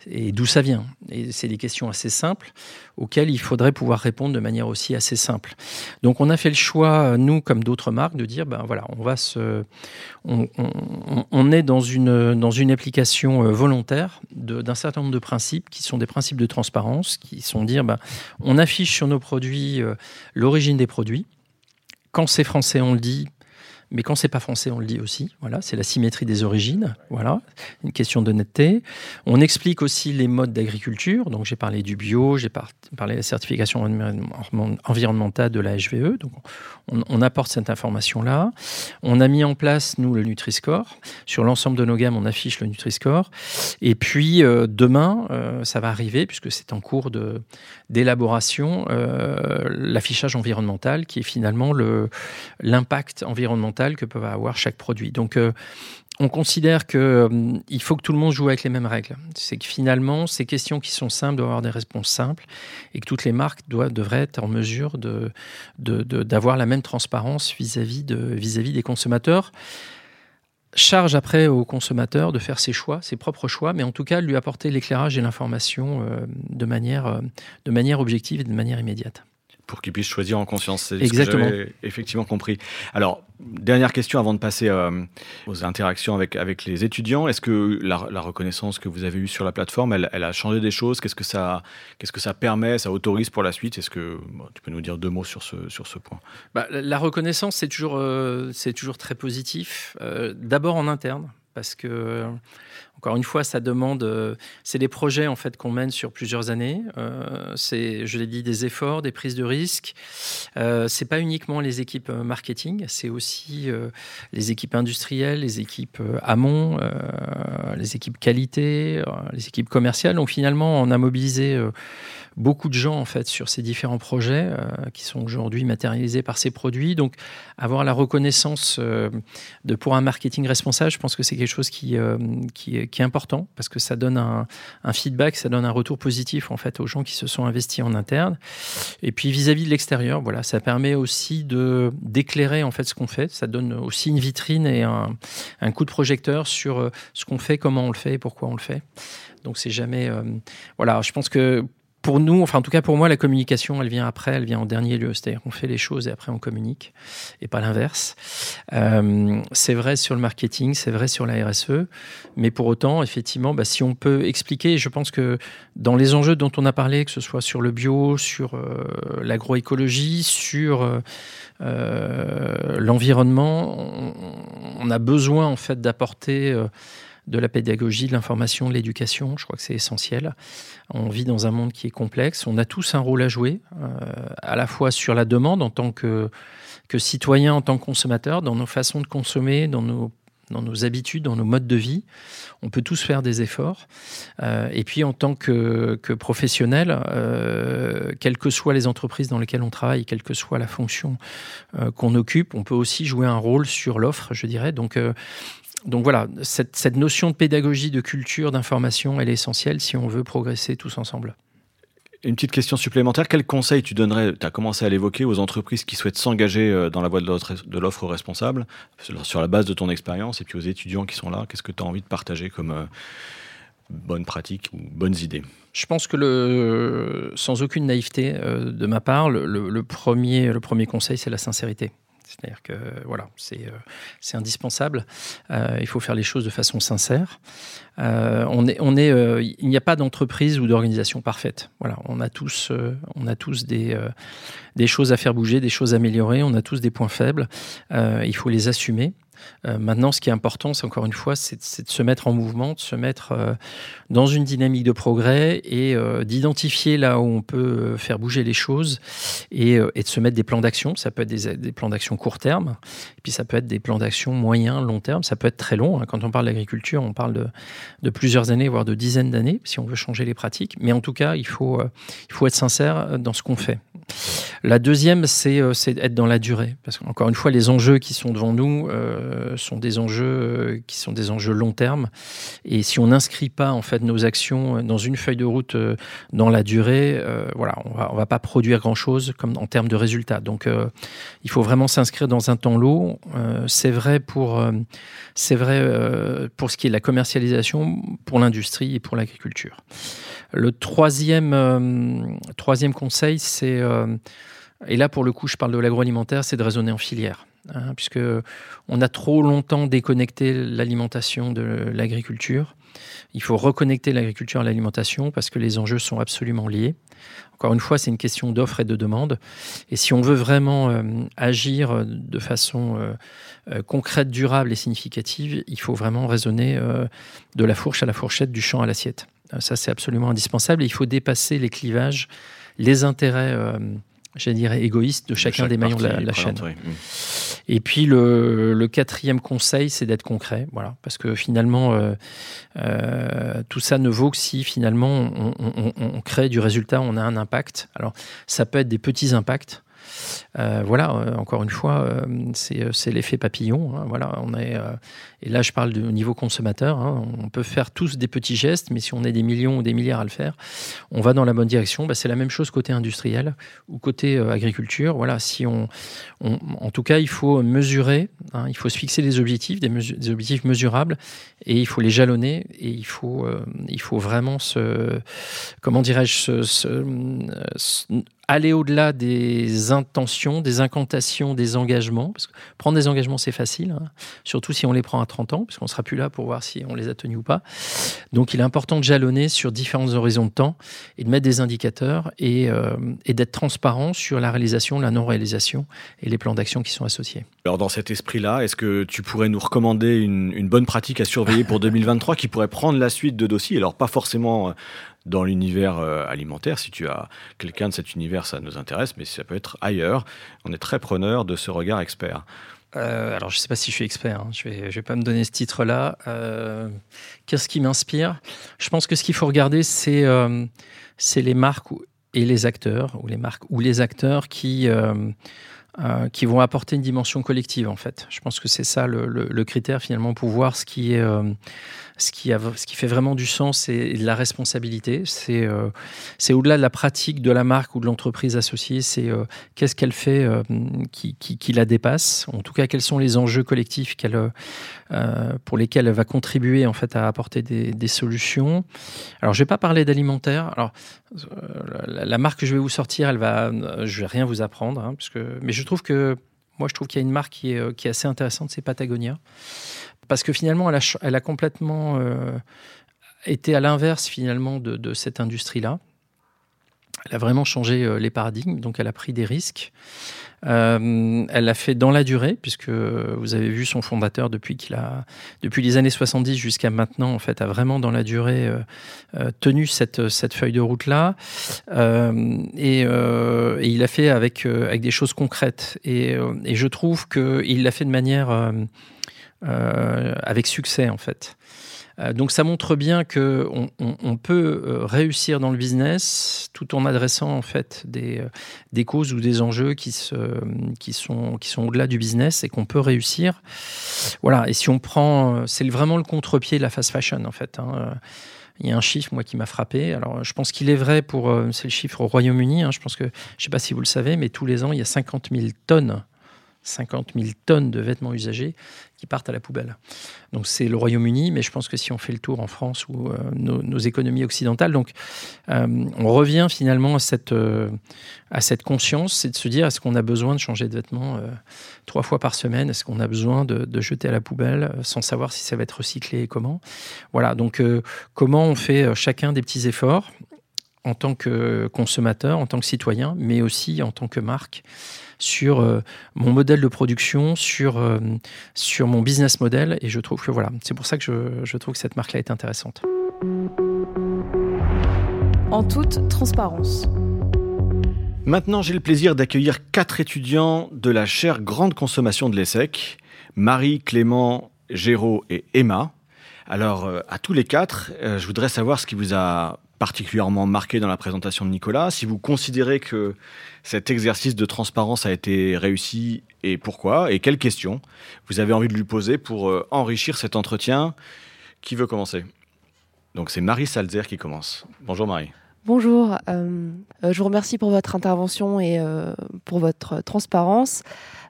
et d'où ça vient. Et c'est des questions assez simples auxquelles il faudrait pouvoir répondre de manière aussi assez simple. Donc on a fait le choix, nous comme d'autres marques, de dire ben voilà, on va se, on, est dans une dans une application volontaire d'un certain nombre de principes qui sont des principes de transparence, qui sont dire ben on affiche sur nos produits euh, l'origine des produits. Quand c'est français, on le dit, mais quand c'est pas français, on le dit aussi. Voilà, c'est la symétrie des origines. Voilà, une question d'honnêteté. On explique aussi les modes d'agriculture. Donc j'ai parlé du bio, j'ai par parlé de la certification environnementale de la HVE. Donc on, apporte cette information-là. On a mis en place nous le Nutri-Score. Sur l'ensemble de nos gammes, on affiche le Nutri-Score. Et puis euh, demain, euh, ça va arriver puisque c'est en cours de d'élaboration euh, l'affichage environnemental qui est finalement le l'impact environnemental que peuvent avoir chaque produit. Donc, euh, on considère qu'il euh, faut que tout le monde joue avec les mêmes règles. C'est que finalement, ces questions qui sont simples doivent avoir des réponses simples et que toutes les marques doivent, devraient être en mesure d'avoir de, de, la même transparence vis-à-vis -vis de, vis -vis des consommateurs charge après au consommateur de faire ses choix, ses propres choix, mais en tout cas lui apporter l'éclairage et l'information euh, de, manière, euh, de manière objective et de manière immédiate pour qu'ils puissent choisir en conscience. C'est Exactement. Ce que effectivement compris. Alors, dernière question avant de passer euh, aux interactions avec, avec les étudiants. Est-ce que la, la, reconnaissance que vous avez eue sur la plateforme, elle, elle a changé des choses? Qu'est-ce que ça, qu'est-ce que ça permet, ça autorise pour la suite? Est-ce que bon, tu peux nous dire deux mots sur ce, sur ce point? Bah, La reconnaissance, c'est toujours, euh, c'est toujours très positif. Euh, D'abord en interne, parce que encore une fois, ça demande, euh, c'est des projets en fait qu'on mène sur plusieurs années. Euh, c'est, je l'ai dit, des efforts, des prises de risques. Euh, c'est pas uniquement les équipes marketing, c'est aussi euh, les équipes industrielles, les équipes euh, amont, euh, les équipes qualité, les équipes commerciales. Donc finalement, on a mobilisé beaucoup de gens en fait sur ces différents projets euh, qui sont aujourd'hui matérialisés par ces produits. Donc avoir la reconnaissance euh, de pour un marketing responsable, je pense que c'est quelque chose qui, euh, qui, est important parce que ça donne un, un, feedback, ça donne un retour positif en fait aux gens qui se sont investis en interne. Et puis vis-à-vis -vis de l'extérieur, voilà, ça permet aussi de d'éclairer en fait ce qu'on fait. Ça donne aussi une vitrine et un, un coup de projecteur sur ce qu'on fait, comment on le fait et pourquoi on le fait. Donc c'est jamais voilà. Je pense que pour nous, enfin en tout cas pour moi, la communication, elle vient après, elle vient en dernier lieu. C'est-à-dire qu'on fait les choses et après on communique, et pas l'inverse. Euh, c'est vrai sur le marketing, c'est vrai sur la RSE, mais pour autant, effectivement, bah, si on peut expliquer, je pense que dans les enjeux dont on a parlé, que ce soit sur le bio, sur euh, l'agroécologie, sur euh, l'environnement, on, on, a besoin en fait d'apporter de la pédagogie, de l'information, de l'éducation. Je crois que c'est essentiel. On vit dans un monde qui est complexe. On a tous un rôle à jouer, euh, à la fois sur la demande en tant que, que citoyen, en tant que consommateur, dans nos façons de consommer, dans nos dans nos habitudes, dans nos modes de vie. On peut tous faire des efforts. et puis en tant que, que professionnel, quelles que soient les entreprises dans lesquelles on travaille, quelle que soit la fonction qu'on occupe, on peut aussi jouer un rôle sur l'offre, je dirais. Donc donc voilà, cette, cette, notion de pédagogie, de culture, d'information, elle est essentielle si on veut progresser tous ensemble. Une petite question supplémentaire, quel conseil tu donnerais, tu as commencé à l'évoquer, aux entreprises qui souhaitent s'engager euh, dans la voie de l'offre responsable, sur la base de ton expérience, et puis aux étudiants qui sont là, qu'est-ce que tu as envie de partager comme euh, bonnes pratiques ou bonnes idées? Je pense que le, sans aucune naïveté euh, de ma part, le, premier, le premier conseil, c'est la sincérité. C'est-à-dire que voilà, c'est euh, indispensable. Euh, il faut faire les choses de façon sincère. Euh, on est, il n'y a pas d'entreprise ou d'organisation parfaite. Voilà, on a tous, on a tous des, des choses à faire bouger, des choses à améliorer. On a tous des points faibles. il faut les assumer. Euh, maintenant, ce qui est important, c'est encore une fois, c'est de se mettre en mouvement, de se mettre euh, dans une dynamique de progrès et euh, d'identifier là où on peut faire bouger les choses et, de se mettre des plans d'action. Ça peut être des, plans d'action court terme, puis ça peut être des plans d'action moyen, long terme. Ça peut être très long. Hein. Quand on parle d'agriculture, on parle de, plusieurs années, voire de dizaines d'années, si on veut changer les pratiques. Mais en tout cas, il faut être sincère dans ce qu'on fait. La deuxième, c'est être dans la durée. Parce qu'encore une fois, les enjeux qui sont devant nous, euh, sont des enjeux euh, qui sont des enjeux long terme. Et si on n'inscrit pas en fait nos actions dans une feuille de route euh, dans la durée, voilà, on va, va pas produire grand chose en termes de résultats. Donc, il faut vraiment s'inscrire dans un temps long. c'est vrai pour c'est vrai pour ce qui est de la commercialisation, pour l'industrie et pour l'agriculture. Le troisième troisième conseil, c'est et là, pour le coup, je parle de l'agroalimentaire, c'est de raisonner en filière. Hein, puisque on a trop longtemps déconnecté l'alimentation de l'agriculture. Il faut reconnecter l'agriculture à l'alimentation parce que les enjeux sont absolument liés. Encore une fois, c'est une question d'offre et de demande. Et si on veut vraiment euh, agir de façon euh, euh, concrète, durable et significative, il faut vraiment raisonner de la fourche à la fourchette, du champ à l'assiette. Ça, c'est absolument indispensable. il faut dépasser les clivages, les intérêts je dirais, égoïste de chacun des maillons de la, chaîne. Et puis le, quatrième conseil, c'est d'être concret, voilà, parce que finalement, euh, euh, tout ça ne vaut que si finalement on, crée du résultat, on a un impact. Alors, ça peut être des petits impacts. Euh, voilà, encore une fois, c'est l'effet papillon. Hein, voilà, on est, et là, je parle de, au niveau consommateur. Hein. on peut faire tous des petits gestes, mais si on est des millions ou des milliards à le faire, on va dans la bonne direction. Bah, c'est la même chose côté industriel ou côté euh, agriculture. Voilà, si on, en tout cas, il faut mesurer, hein. il faut se fixer des objectifs, des, objectifs mesurables, et il faut les jalonner. Et il faut, euh, il faut vraiment se, comment dirais-je, aller au-delà des intentions, des incantations, des engagements. Parce que prendre des engagements, c'est facile, hein. surtout si on les prend à 30 ans, puisqu'on ne sera plus là pour voir si on les a tenus ou pas. Donc il est important de jalonner sur différents horizons de temps et de mettre des indicateurs et, euh, et d'être transparent sur la réalisation, la non-réalisation et les plans d'action qui sont associés. Alors dans cet esprit-là, est-ce que tu pourrais nous recommander une, une bonne pratique à surveiller pour 2023 qui pourrait prendre la suite de dossiers? Alors pas forcément euh, dans l'univers euh, alimentaire. Si tu as quelqu'un de cet univers, ça nous intéresse, mais ça peut être ailleurs. On est très preneur de ce regard expert. Euh, alors, je ne sais pas si je suis expert, hein. je ne vais, pas me donner ce titre-là. Euh, qu'est-ce qui m'inspire? Je pense que ce qu'il faut regarder, c'est les marques et les acteurs, ou les marques ou les acteurs qui, vont apporter une dimension collective, en fait. Je pense que c'est ça le, critère, finalement, pour voir ce qui est ce qui, fait vraiment du sens, c'est la responsabilité. C'est euh, c'est au-delà de la pratique de la marque ou de l'entreprise associée, c'est euh, qu'est-ce qu'elle fait euh, qui, la dépasse. En tout cas, quels sont les enjeux collectifs pour lesquels elle va contribuer en fait à apporter des, solutions. Alors, je vais pas parler d'alimentaire. Alors, la, marque que je vais vous sortir, elle va, je vais rien vous apprendre, hein, parce que, mais je trouve que moi, je trouve qu'il y a une marque qui est assez intéressante, c'est Patagonia parce que finalement, elle a, complètement euh, été à l'inverse finalement de, cette industrie-là. Elle a vraiment changé euh, les paradigmes, donc elle a pris des risques. Euh, elle l'a fait dans la durée, puisque vous avez vu son fondateur depuis qu'il a, depuis les années 70 jusqu'à maintenant, en fait, a vraiment dans la durée tenu cette, feuille de route là, et, il l'a fait avec des choses concrètes. Et, et je trouve qu'il l'a fait de manière avec succès en fait. Euh, donc ça montre bien que on, peut euh, réussir dans le business tout en adressant en fait des, euh, causes ou des enjeux qui sont au-delà du business et qu'on peut réussir. Voilà. Et si on prend, c'est vraiment le contre-pied de la fast fashion en fait. Hein. Il y a un chiffre, moi, qui m'a frappé. Alors, je pense qu'il est vrai pour. C'est le chiffre au Royaume-Uni. Hein. Je pense que, je ne sais pas si vous le savez, mais tous les ans, il y a 50 000 tonnes 50 000 tonnes de vêtements usagés qui partent à la poubelle. Donc c'est le Royaume-Uni, mais je pense que si on fait le tour en France ou euh, nos, économies occidentales, donc euh, on revient finalement à cette, euh, à cette conscience, c'est de se dire est-ce qu'on a besoin de changer de vêtements trois fois par semaine? Est-ce qu'on a besoin de, de, jeter à la poubelle sans savoir si ça va être recyclé et comment? Voilà, donc comment on fait chacun des petits efforts? En tant que consommateur, en tant que citoyen, mais aussi en tant que marque sur euh, mon modèle de production, sur, euh, sur mon business model. Et je trouve que voilà, c'est pour ça que je, je trouve que cette marque-là est intéressante. En toute transparence. Maintenant, j'ai le plaisir d'accueillir quatre étudiants de la chaire Grande Consommation de l'ESSEC, Marie, Clément, Géraud et Emma. Alors, euh, à tous les quatre, je voudrais savoir ce qui vous a particulièrement marqué dans la présentation de Nicolas, si vous considérez que cet exercice de transparence a été réussi et pourquoi, et quelles questions vous avez envie de lui poser pour euh, enrichir cet entretien. Qui veut commencer? Donc c'est Marie Salzer qui commence. Bonjour Marie. Bonjour, euh, euh, je vous remercie pour votre intervention et pour votre transparence.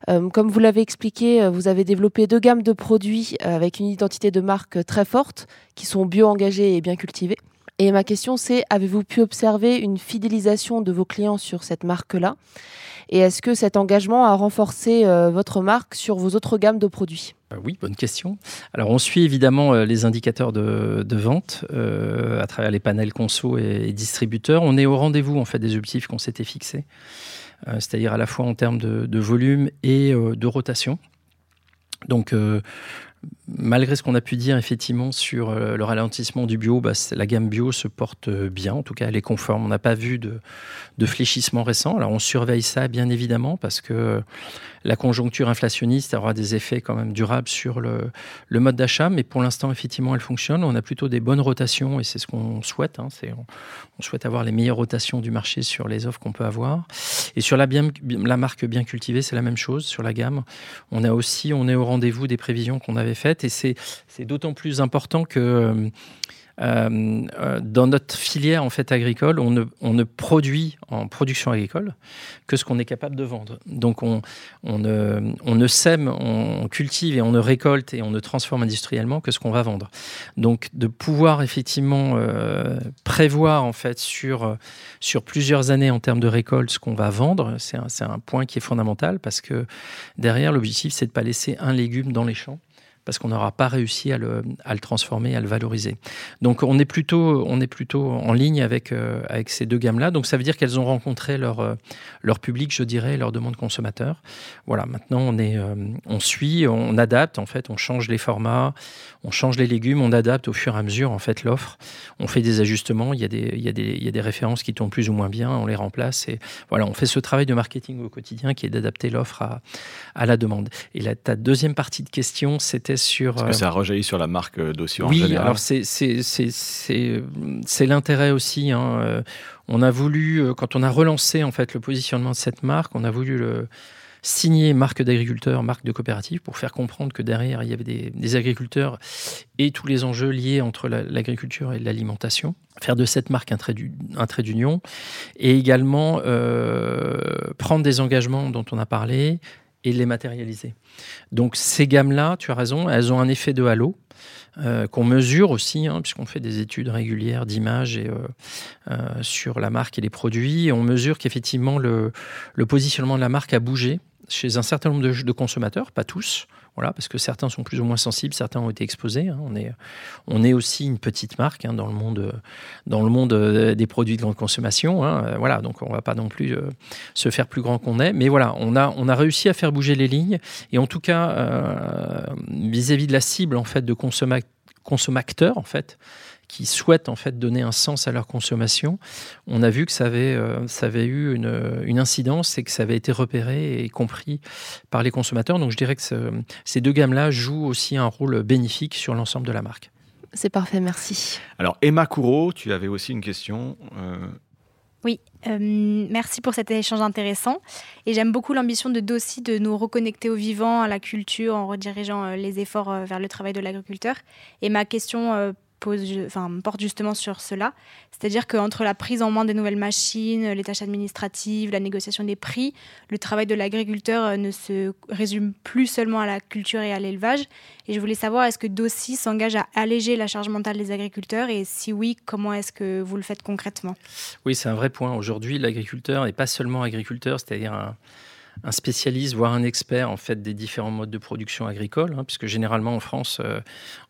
comme vous l'avez expliqué, vous avez développé deux gammes de produits avec une identité de marque très forte, qui sont bio-engagés et bien cultivés. Et ma question, c'est avez-vous pu observer une fidélisation de vos clients sur cette marque-là? Et est-ce que cet engagement a renforcé euh, votre marque sur vos autres gammes de produits? Euh, oui, bonne question. Alors, on suit évidemment euh, les indicateurs de, vente à travers les panels conso et, distributeurs. On est au rendez-vous en fait des objectifs qu'on s'était fixés, c'est-à-dire à la fois en termes de volume et de rotation. Donc, malgré ce qu'on a pu dire effectivement sur euh, le ralentissement du bio, bah, la gamme bio se porte euh, bien, en tout cas elle est conforme. On n'a pas vu de, fléchissement récent. Alors on surveille ça bien évidemment parce que la conjoncture inflationniste aura des effets quand même durables sur le, mode d'achat, mais pour l'instant effectivement elle fonctionne. On a plutôt des bonnes rotations et c'est ce qu'on souhaite. Hein. on, souhaite avoir les meilleures rotations du marché sur les offres qu'on peut avoir. Et sur la, la marque bien cultivée, c'est la même chose. Sur la gamme, on a aussi, on est au rendez-vous des prévisions qu'on avait faites et c'est d'autant plus important que euh, euh, dans notre filière en fait agricole, on ne, ne, produit en production agricole que ce qu'on est capable de vendre. Donc on, ne, ne, sème, on cultive et on ne récolte et on ne transforme industriellement que ce qu'on va vendre. Donc de pouvoir effectivement euh, prévoir en fait sur, sur plusieurs années en termes de récolte ce qu'on va vendre, c'est un, un point qui est fondamental parce que derrière l'objectif c'est de pas laisser un légume dans les champs parce qu'on n'aura pas réussi à le, transformer, à le valoriser. Donc on est plutôt, on est plutôt en ligne avec, euh, ces deux gammes-là. Donc ça veut dire qu'elles ont rencontré leur, euh, public, je dirais, leur demande consommateur. Voilà, maintenant on, est, euh, on suit, on adapte, en fait, on change les formats, on change les légumes, on adapte au fur et à mesure en fait l'offre. On fait des ajustements, il y, a des, il, y a des, il y a des références qui tombent plus ou moins bien, on les remplace et voilà, on fait ce travail de marketing au quotidien qui est d'adapter l'offre à, à la demande. Et la, ta deuxième partie de question, c'était sur. Est-ce que ça a rejailli sur la marque euh, d'Ossio oui, en général alors c'est l'intérêt aussi. Hein. Euh, on a voulu, euh, quand on a relancé en fait le positionnement de cette marque, on a voulu le signer marque d'agriculteurs, marque de coopérative, pour faire comprendre que derrière, il y avait des, agriculteurs et tous les enjeux liés entre l'agriculture et l'alimentation. Faire de cette marque un trait d'union et également prendre des engagements dont on a parlé, et les matérialiser. Donc ces gammes-là, tu as raison, elles ont un effet de halo. Euh, qu'on mesure aussi, hein, puisqu'on fait des études régulières d'image et, euh, euh, sur la marque et les produits. on mesure qu'effectivement, le, positionnement de la marque a bougé chez un certain nombre de, consommateurs, pas tous. Voilà, parce que certains sont plus ou moins sensibles, certains ont été exposés. Hein. On, est, on est aussi une petite marque hein, dans le monde, dans le monde euh, des produits de grande consommation. Hein. Euh, voilà, donc on ne va pas non plus euh, se faire plus grand qu'on est. Mais voilà, on a, on a réussi à faire bouger les lignes. Et en tout cas, vis-à-vis de la cible en fait, de consommateurs, en fait, qui souhaitent en fait donner un sens à leur consommation, on a vu que ça avait, ça avait eu une, une, incidence et que ça avait été repéré et compris par les consommateurs. Donc je dirais que ces deux gammes-là jouent aussi un rôle bénéfique sur l'ensemble de la marque. C'est parfait, merci. Alors Emma Courreau, tu avais aussi une question. Oui, euh, merci pour cet échange intéressant. Et j'aime beaucoup l'ambition de Dossi de nous reconnecter au vivant, à la culture, en redirigeant euh, les efforts euh, vers le travail de l'agriculteur. Et ma question porte justement sur cela. C'est-à-dire qu'entre la prise en main des nouvelles machines, les tâches administratives, la négociation des prix, le travail de l'agriculteur euh, ne se résume plus seulement à la culture et à l'élevage. Et je voulais savoir, est-ce que Dossi s'engage à alléger la charge mentale des agriculteurs? Et si oui, comment est-ce que vous le faites concrètement? Oui, c'est un vrai point. Aujourd'hui, l'agriculteur n'est pas seulement agriculteur, c'est-à-dire un un spécialiste, voire un expert en fait des différents modes de production agricole, hein, puisque généralement en France, euh,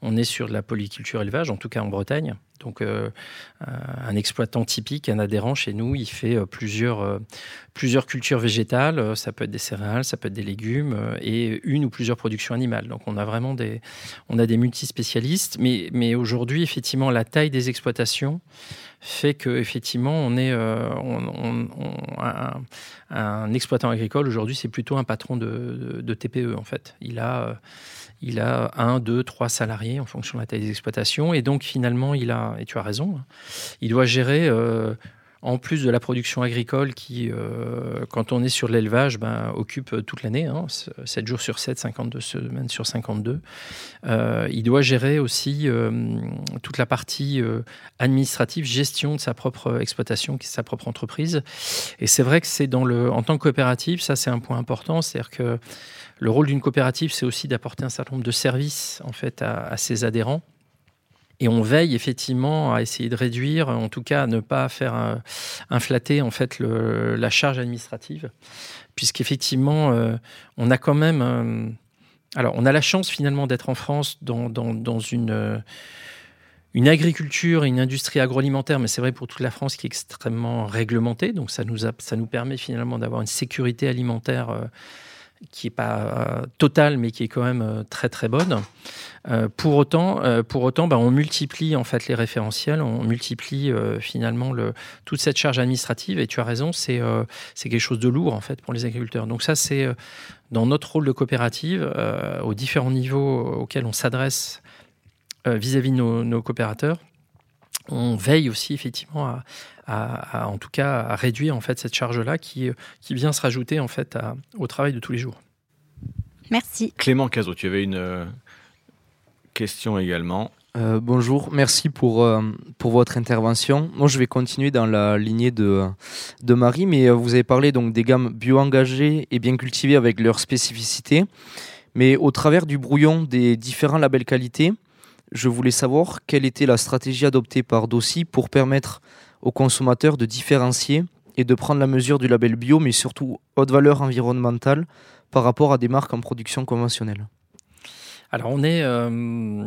on est sur de la polyculture élevage, en tout cas en Bretagne. Donc, euh, euh, un exploitant typique, un adhérent chez nous, il fait plusieurs, plusieurs cultures végétales. Ça peut être des céréales, ça peut être des légumes et une ou plusieurs productions animales. Donc, on a vraiment des, on a des multispécialistes. Mais, mais aujourd'hui, effectivement, la taille des exploitations fait que effectivement on est euh, un, exploitant agricole aujourd'hui c'est plutôt un patron de, TPE en fait. Il a euh, il a un, deux, trois salariés en fonction de la taille des exploitations. Et donc finalement il a et tu as raison hein, il doit gérer euh, en plus de la production agricole qui, euh, quand on est sur l'élevage, ben, occupe toute l'année, hein, 7 jours sur 7, 52 semaines sur 52. Euh, il doit gérer aussi euh, toute la partie administrative, gestion de sa propre exploitation, qui est sa propre entreprise. Et c'est vrai que c'est dans le, en tant que coopérative, ça c'est un point important, c'est-à-dire que le rôle d'une coopérative, c'est aussi d'apporter un certain nombre de services en fait à ses adhérents. Et on veille effectivement à essayer de réduire, en tout cas à ne pas faire inflater en fait la charge administrative, puisqu'effectivement euh, on a quand même, euh, alors on a la chance finalement d'être en France dans, une euh, une agriculture et une industrie agroalimentaire, mais c'est vrai pour toute la France, qui est extrêmement réglementée. Donc ça nous, ça nous permet finalement d'avoir une sécurité alimentaire qui n'est pas euh, totale, mais qui est quand même euh, très très bonne. Euh, pour autant, pour autant bah, on multiplie en fait les référentiels, on multiplie finalement le, toute cette charge administrative, et tu as raison, c'est quelque chose de lourd en fait pour les agriculteurs. Donc ça, c'est dans notre rôle de coopérative, aux différents niveaux auxquels on s'adresse vis-à-vis de nos coopérateurs, on veille aussi effectivement à, en tout cas à réduire en fait cette charge-là qui, qui vient se rajouter en fait au travail de tous les jours. Merci. Clément Cazot, tu avais une euh, question également. Euh, bonjour, merci pour, euh, pour votre intervention. Moi, je vais continuer dans la lignée de, de Marie, mais vous avez parlé donc des gammes bio-engagées et bien cultivées avec leurs spécificités. Mais au travers du brouillon des différents labels qualité, je voulais savoir quelle était la stratégie adoptée par Dossi pour permettre aux consommateurs de différencier et de prendre la mesure du label bio, mais surtout haute valeur environnementale par rapport à des marques en production conventionnelle alors on est, euh,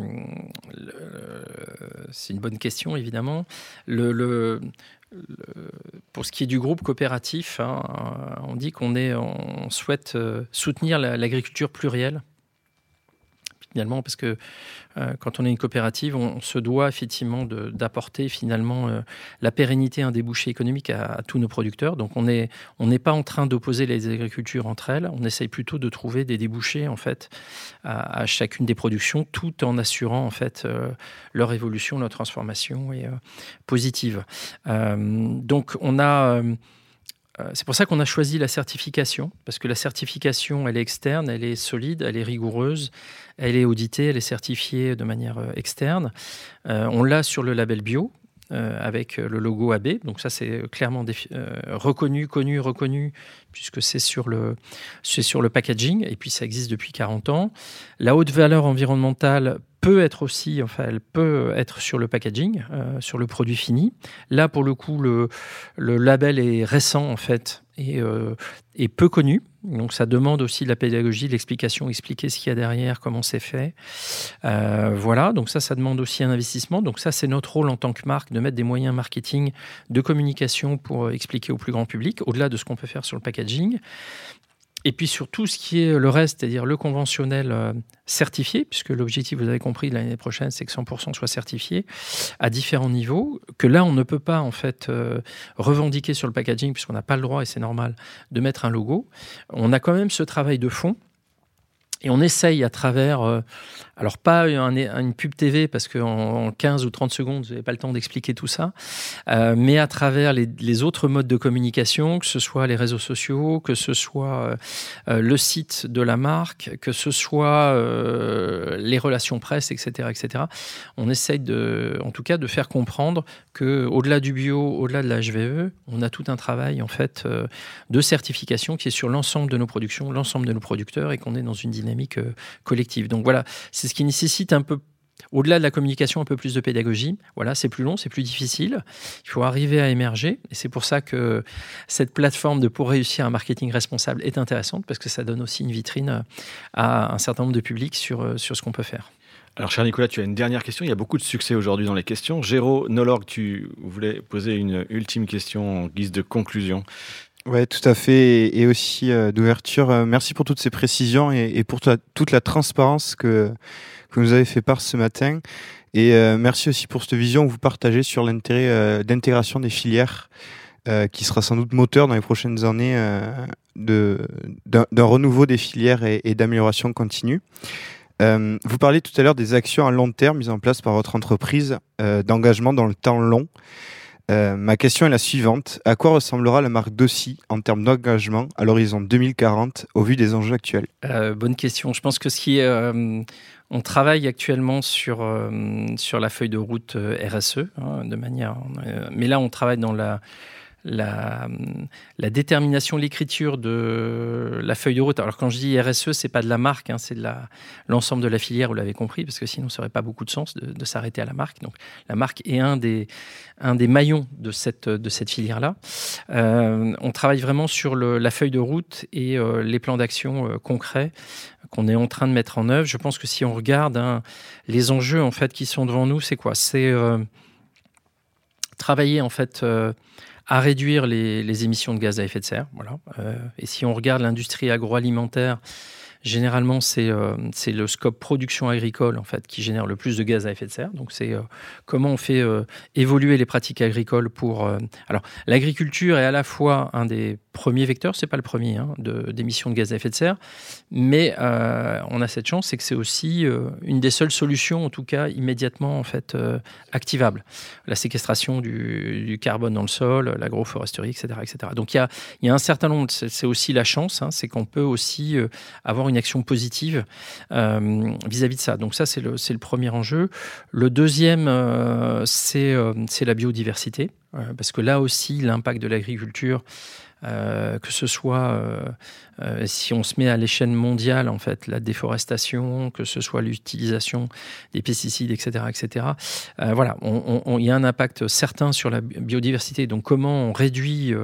c'est une bonne question évidemment. Le, pour ce qui est du groupe coopératif, hein, on dit qu'on est, on souhaite euh, soutenir l'agriculture plurielle finalement, parce que euh, quand on est une coopérative, on, se doit effectivement d'apporter finalement euh, la pérennité, un débouché économique à, tous nos producteurs. Donc on n'est on pas en train d'opposer les agricultures entre elles, on essaye plutôt de trouver des débouchés en fait à, chacune des productions, tout en assurant en fait euh, leur évolution, leur transformation et positive. donc on a c'est pour ça qu'on a choisi la certification, parce que la certification, elle est externe, elle est solide, elle est rigoureuse, elle est auditée, elle est certifiée de manière euh, externe. Euh, on l'a sur le label bio, avec le logo AB. Donc ça, c'est clairement reconnu, connu, reconnu, puisque c'est sur, le, sur le packaging, et puis ça existe depuis 40 ans. La haute valeur environnementale peut être aussi, enfin, elle peut être sur le packaging, euh, sur le produit fini. Là, pour le coup, le, le label est récent en fait et, euh, peu connu. Donc, ça demande aussi de la pédagogie, de l'explication, expliquer ce qu'il y a derrière, comment c'est fait. Euh, voilà. Donc ça, ça demande aussi un investissement. Donc ça, c'est notre rôle en tant que marque de mettre des moyens marketing, de communication pour expliquer au plus grand public, au-delà de ce qu'on peut faire sur le packaging. Et puis sur tout ce qui est le reste, c'est-à-dire le conventionnel euh, certifié, puisque l'objectif, vous avez compris, l'année prochaine, c'est que 100% soit certifié à différents niveaux, que là, on ne peut pas en fait euh, revendiquer sur le packaging, puisqu'on n'a pas le droit, et c'est normal, de mettre un logo. On a quand même ce travail de fond et on essaye à travers, euh, alors pas une pub TV parce qu'en en 15 ou 30 secondes, vous n'avez pas le temps d'expliquer tout ça, euh, mais à travers les, autres modes de communication, que ce soit les réseaux sociaux, que ce soit euh, le site de la marque, que ce soit les relations presse, etc., etc. On essaye de, en tout cas, de faire comprendre que au-delà du bio, au-delà de la HVE, on a tout un travail en fait de certification qui est sur l'ensemble de nos productions, l'ensemble de nos producteurs et qu'on est dans une dynamique euh, collective. Donc voilà, c'est ce qui nécessite un peu au-delà de la communication, un peu plus de pédagogie. Voilà, c'est plus long, c'est plus difficile. Il faut arriver à émerger. Et c'est pour ça que cette plateforme de Pour réussir un marketing responsable est intéressante parce que ça donne aussi une vitrine à un certain nombre de publics sur, euh, sur ce qu'on peut faire. Alors, cher Nicolas, tu as une dernière question. Il y a beaucoup de succès aujourd'hui dans les questions. Géraud Nolog, tu voulais poser une ultime question en guise de conclusion. Ouais, tout à fait, et aussi euh, d'ouverture. Euh, merci pour toutes ces précisions et, pour toute la transparence que, que vous avez fait part ce matin. Et euh, merci aussi pour cette vision que vous partagez sur l'intérêt d'intégration des filières, qui sera sans doute moteur dans les prochaines années d'un, renouveau des filières et, et d'amélioration continue. vous parliez tout à l'heure des actions à long terme mises en place par votre entreprise, d'engagement dans le temps long. Euh, ma question est la suivante. À quoi ressemblera la marque Dossi en termes d'engagement à l'horizon 2040 au vu des enjeux actuels? Euh, Bonne question. Je pense que ce qui est, euh, on travaille actuellement sur, sur la feuille de route RSE hein, de manière. mais là, on travaille dans la la, détermination, l'écriture de la feuille de route. Alors quand je dis RSE, c'est pas de la marque, hein, c'est de l'ensemble de la filière, vous l'avez compris, parce que sinon ça n'aurait pas beaucoup de sens de, s'arrêter à la marque. Donc la marque est un des, un des maillons de cette, de cette filière-là. Euh, on travaille vraiment sur la feuille de route et euh, les plans d'action euh, concrets qu'on est en train de mettre en œuvre. Je pense que si on regarde hein, les enjeux en fait qui sont devant nous, c'est quoi? C'est travailler en fait à réduire les, émissions de gaz à effet de serre. Voilà. Euh, et si on regarde l'industrie agroalimentaire, Généralement, euh, c'est le scope production agricole en fait qui génère le plus de gaz à effet de serre. Donc, c'est euh, comment on fait évoluer les pratiques agricoles pour. alors, l'agriculture est à la fois un des premier vecteur, c'est pas le premier hein, d'émissions de, gaz à effet de serre, mais euh, on a cette chance, c'est que c'est aussi euh, une des seules solutions, en tout cas immédiatement en fait euh, activable. La séquestration du, carbone dans le sol, l'agroforesterie, etc., etc. Donc il y a, y a, un certain nombre, c'est aussi la chance, hein, c'est qu'on peut aussi avoir une action positive vis-à-vis de ça. Donc ça c'est le, premier enjeu. Le deuxième, c'est la biodiversité, parce que là aussi l'impact de l'agriculture euh, que ce soit euh, euh, si on se met à l'échelle mondiale, en fait, la déforestation, que ce soit l'utilisation des pesticides, etc., etc. voilà, il y a un impact certain sur la biodiversité. Donc, comment on réduit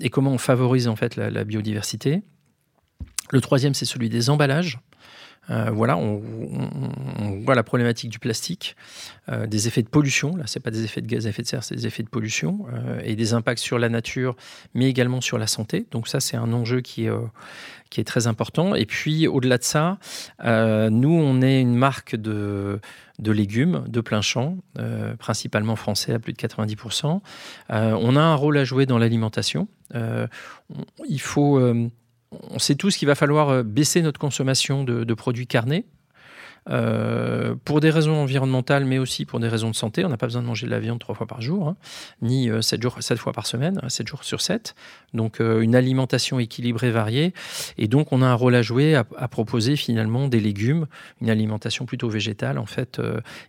et comment on favorise en fait la biodiversité? Le troisième, c'est celui des emballages. Euh, voilà, on, voit la problématique du plastique, euh, des effets de pollution. Là, c'est pas des effets de gaz à effet de serre, c'est des effets de pollution euh, et des impacts sur la nature, mais également sur la santé. Donc ça, c'est un enjeu qui est très important. Et puis, au-delà de ça, nous, on est une marque de, de légumes de plein champ, principalement français à plus de 90%. on a un rôle à jouer dans l'alimentation. il faut on sait tous qu'il va falloir euh, baisser notre consommation de, produits carnés. Euh, pour des raisons environnementales, mais aussi pour des raisons de santé. On n'a pas besoin de manger de la viande trois fois par jour, hein, ni euh, sept, jours, sept fois par semaine, sept jours sur sept. Donc une alimentation équilibrée, variée. Et donc on a un rôle à jouer à, proposer finalement des légumes, une alimentation plutôt végétale en fait,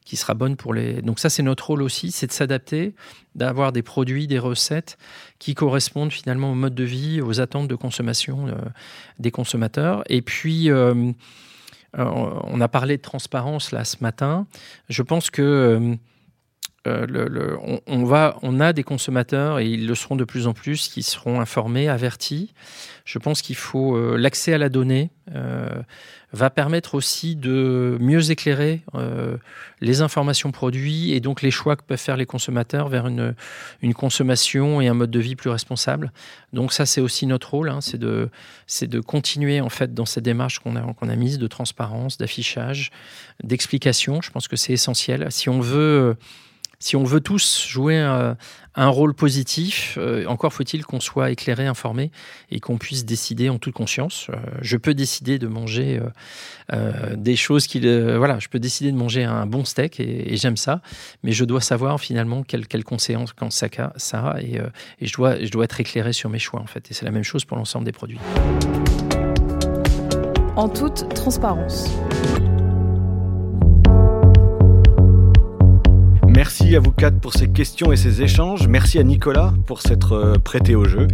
qui sera bonne pour les. Donc ça c'est notre rôle aussi, c'est de s'adapter, d'avoir des produits, des recettes qui correspondent finalement au mode de vie, aux attentes de consommation euh, des consommateurs. Et puis, euh, euh, on a parlé de transparence là ce matin. Je pense que le, on, va, on a des consommateurs, et ils le seront de plus en plus, qui seront informés, avertis. Je pense qu'il faut l'accès à la donnée va permettre aussi de mieux éclairer euh, les informations produits et donc les choix que peuvent faire les consommateurs vers une, une consommation et un mode de vie plus responsable. Donc ça, c'est aussi notre rôle, hein, c'est de, de continuer en fait dans cette démarche qu'on a, qu'on a mise de transparence, d'affichage, d'explication. Je pense que c'est essentiel. Si on veut si on veut tous jouer un, rôle positif, euh, encore faut-il qu'on soit éclairé, informé et qu'on puisse décider en toute conscience. Euh, je peux décider de manger euh, des choses qui, voilà, je peux décider de manger un bon steak et, j'aime ça, mais je dois savoir finalement quelles quelle conséquences ça, ça a et, et je dois, je dois être éclairé sur mes choix en fait. Et c'est la même chose pour l'ensemble des produits. En toute transparence. Merci à vous quatre pour ces questions et ces échanges. Merci à Nicolas pour s'être euh, prêté au jeu.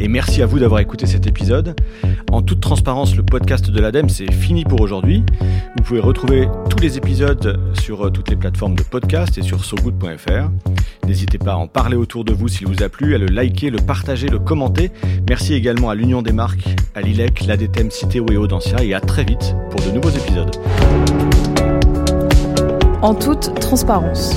Et merci à vous d'avoir écouté cet épisode. En toute transparence, le podcast de l'ADEME, c'est fini pour aujourd'hui. Vous pouvez retrouver tous les épisodes sur euh, toutes les plateformes de podcast et sur sogood.fr. N'hésitez pas à en parler autour de vous s'il vous a plu, à le liker, le partager, le commenter. Merci également à l'Union des marques, à l'ILEC, l'ADTEM Citéo et Audencia et à très vite pour de nouveaux épisodes en toute transparence.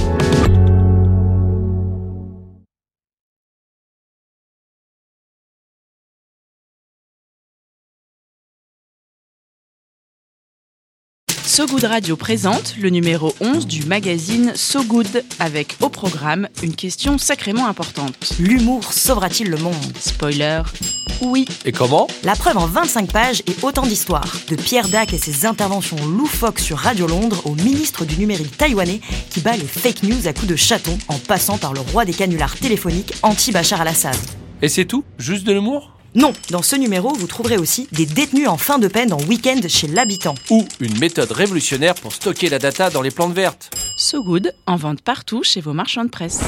So Good Radio présente le numéro 11 du magazine So Good avec au programme une question sacrément importante. L'humour sauvera-t-il le monde? Spoiler, oui. Et comment? La preuve en 25 pages et autant d'histoires. De Pierre Dac et ses interventions loufoques sur Radio Londres au ministre du numérique taïwanais qui bat les fake news à coups de chaton en passant par le roi des canulars téléphoniques anti-Bachar al-Assad. Et c'est tout? Juste de l'humour? Non, dans ce numéro, vous trouverez aussi des détenus en fin de peine en week-end chez l'habitant. Ou une méthode révolutionnaire pour stocker la data dans les plantes vertes. So Good, en vente partout chez vos marchands de presse.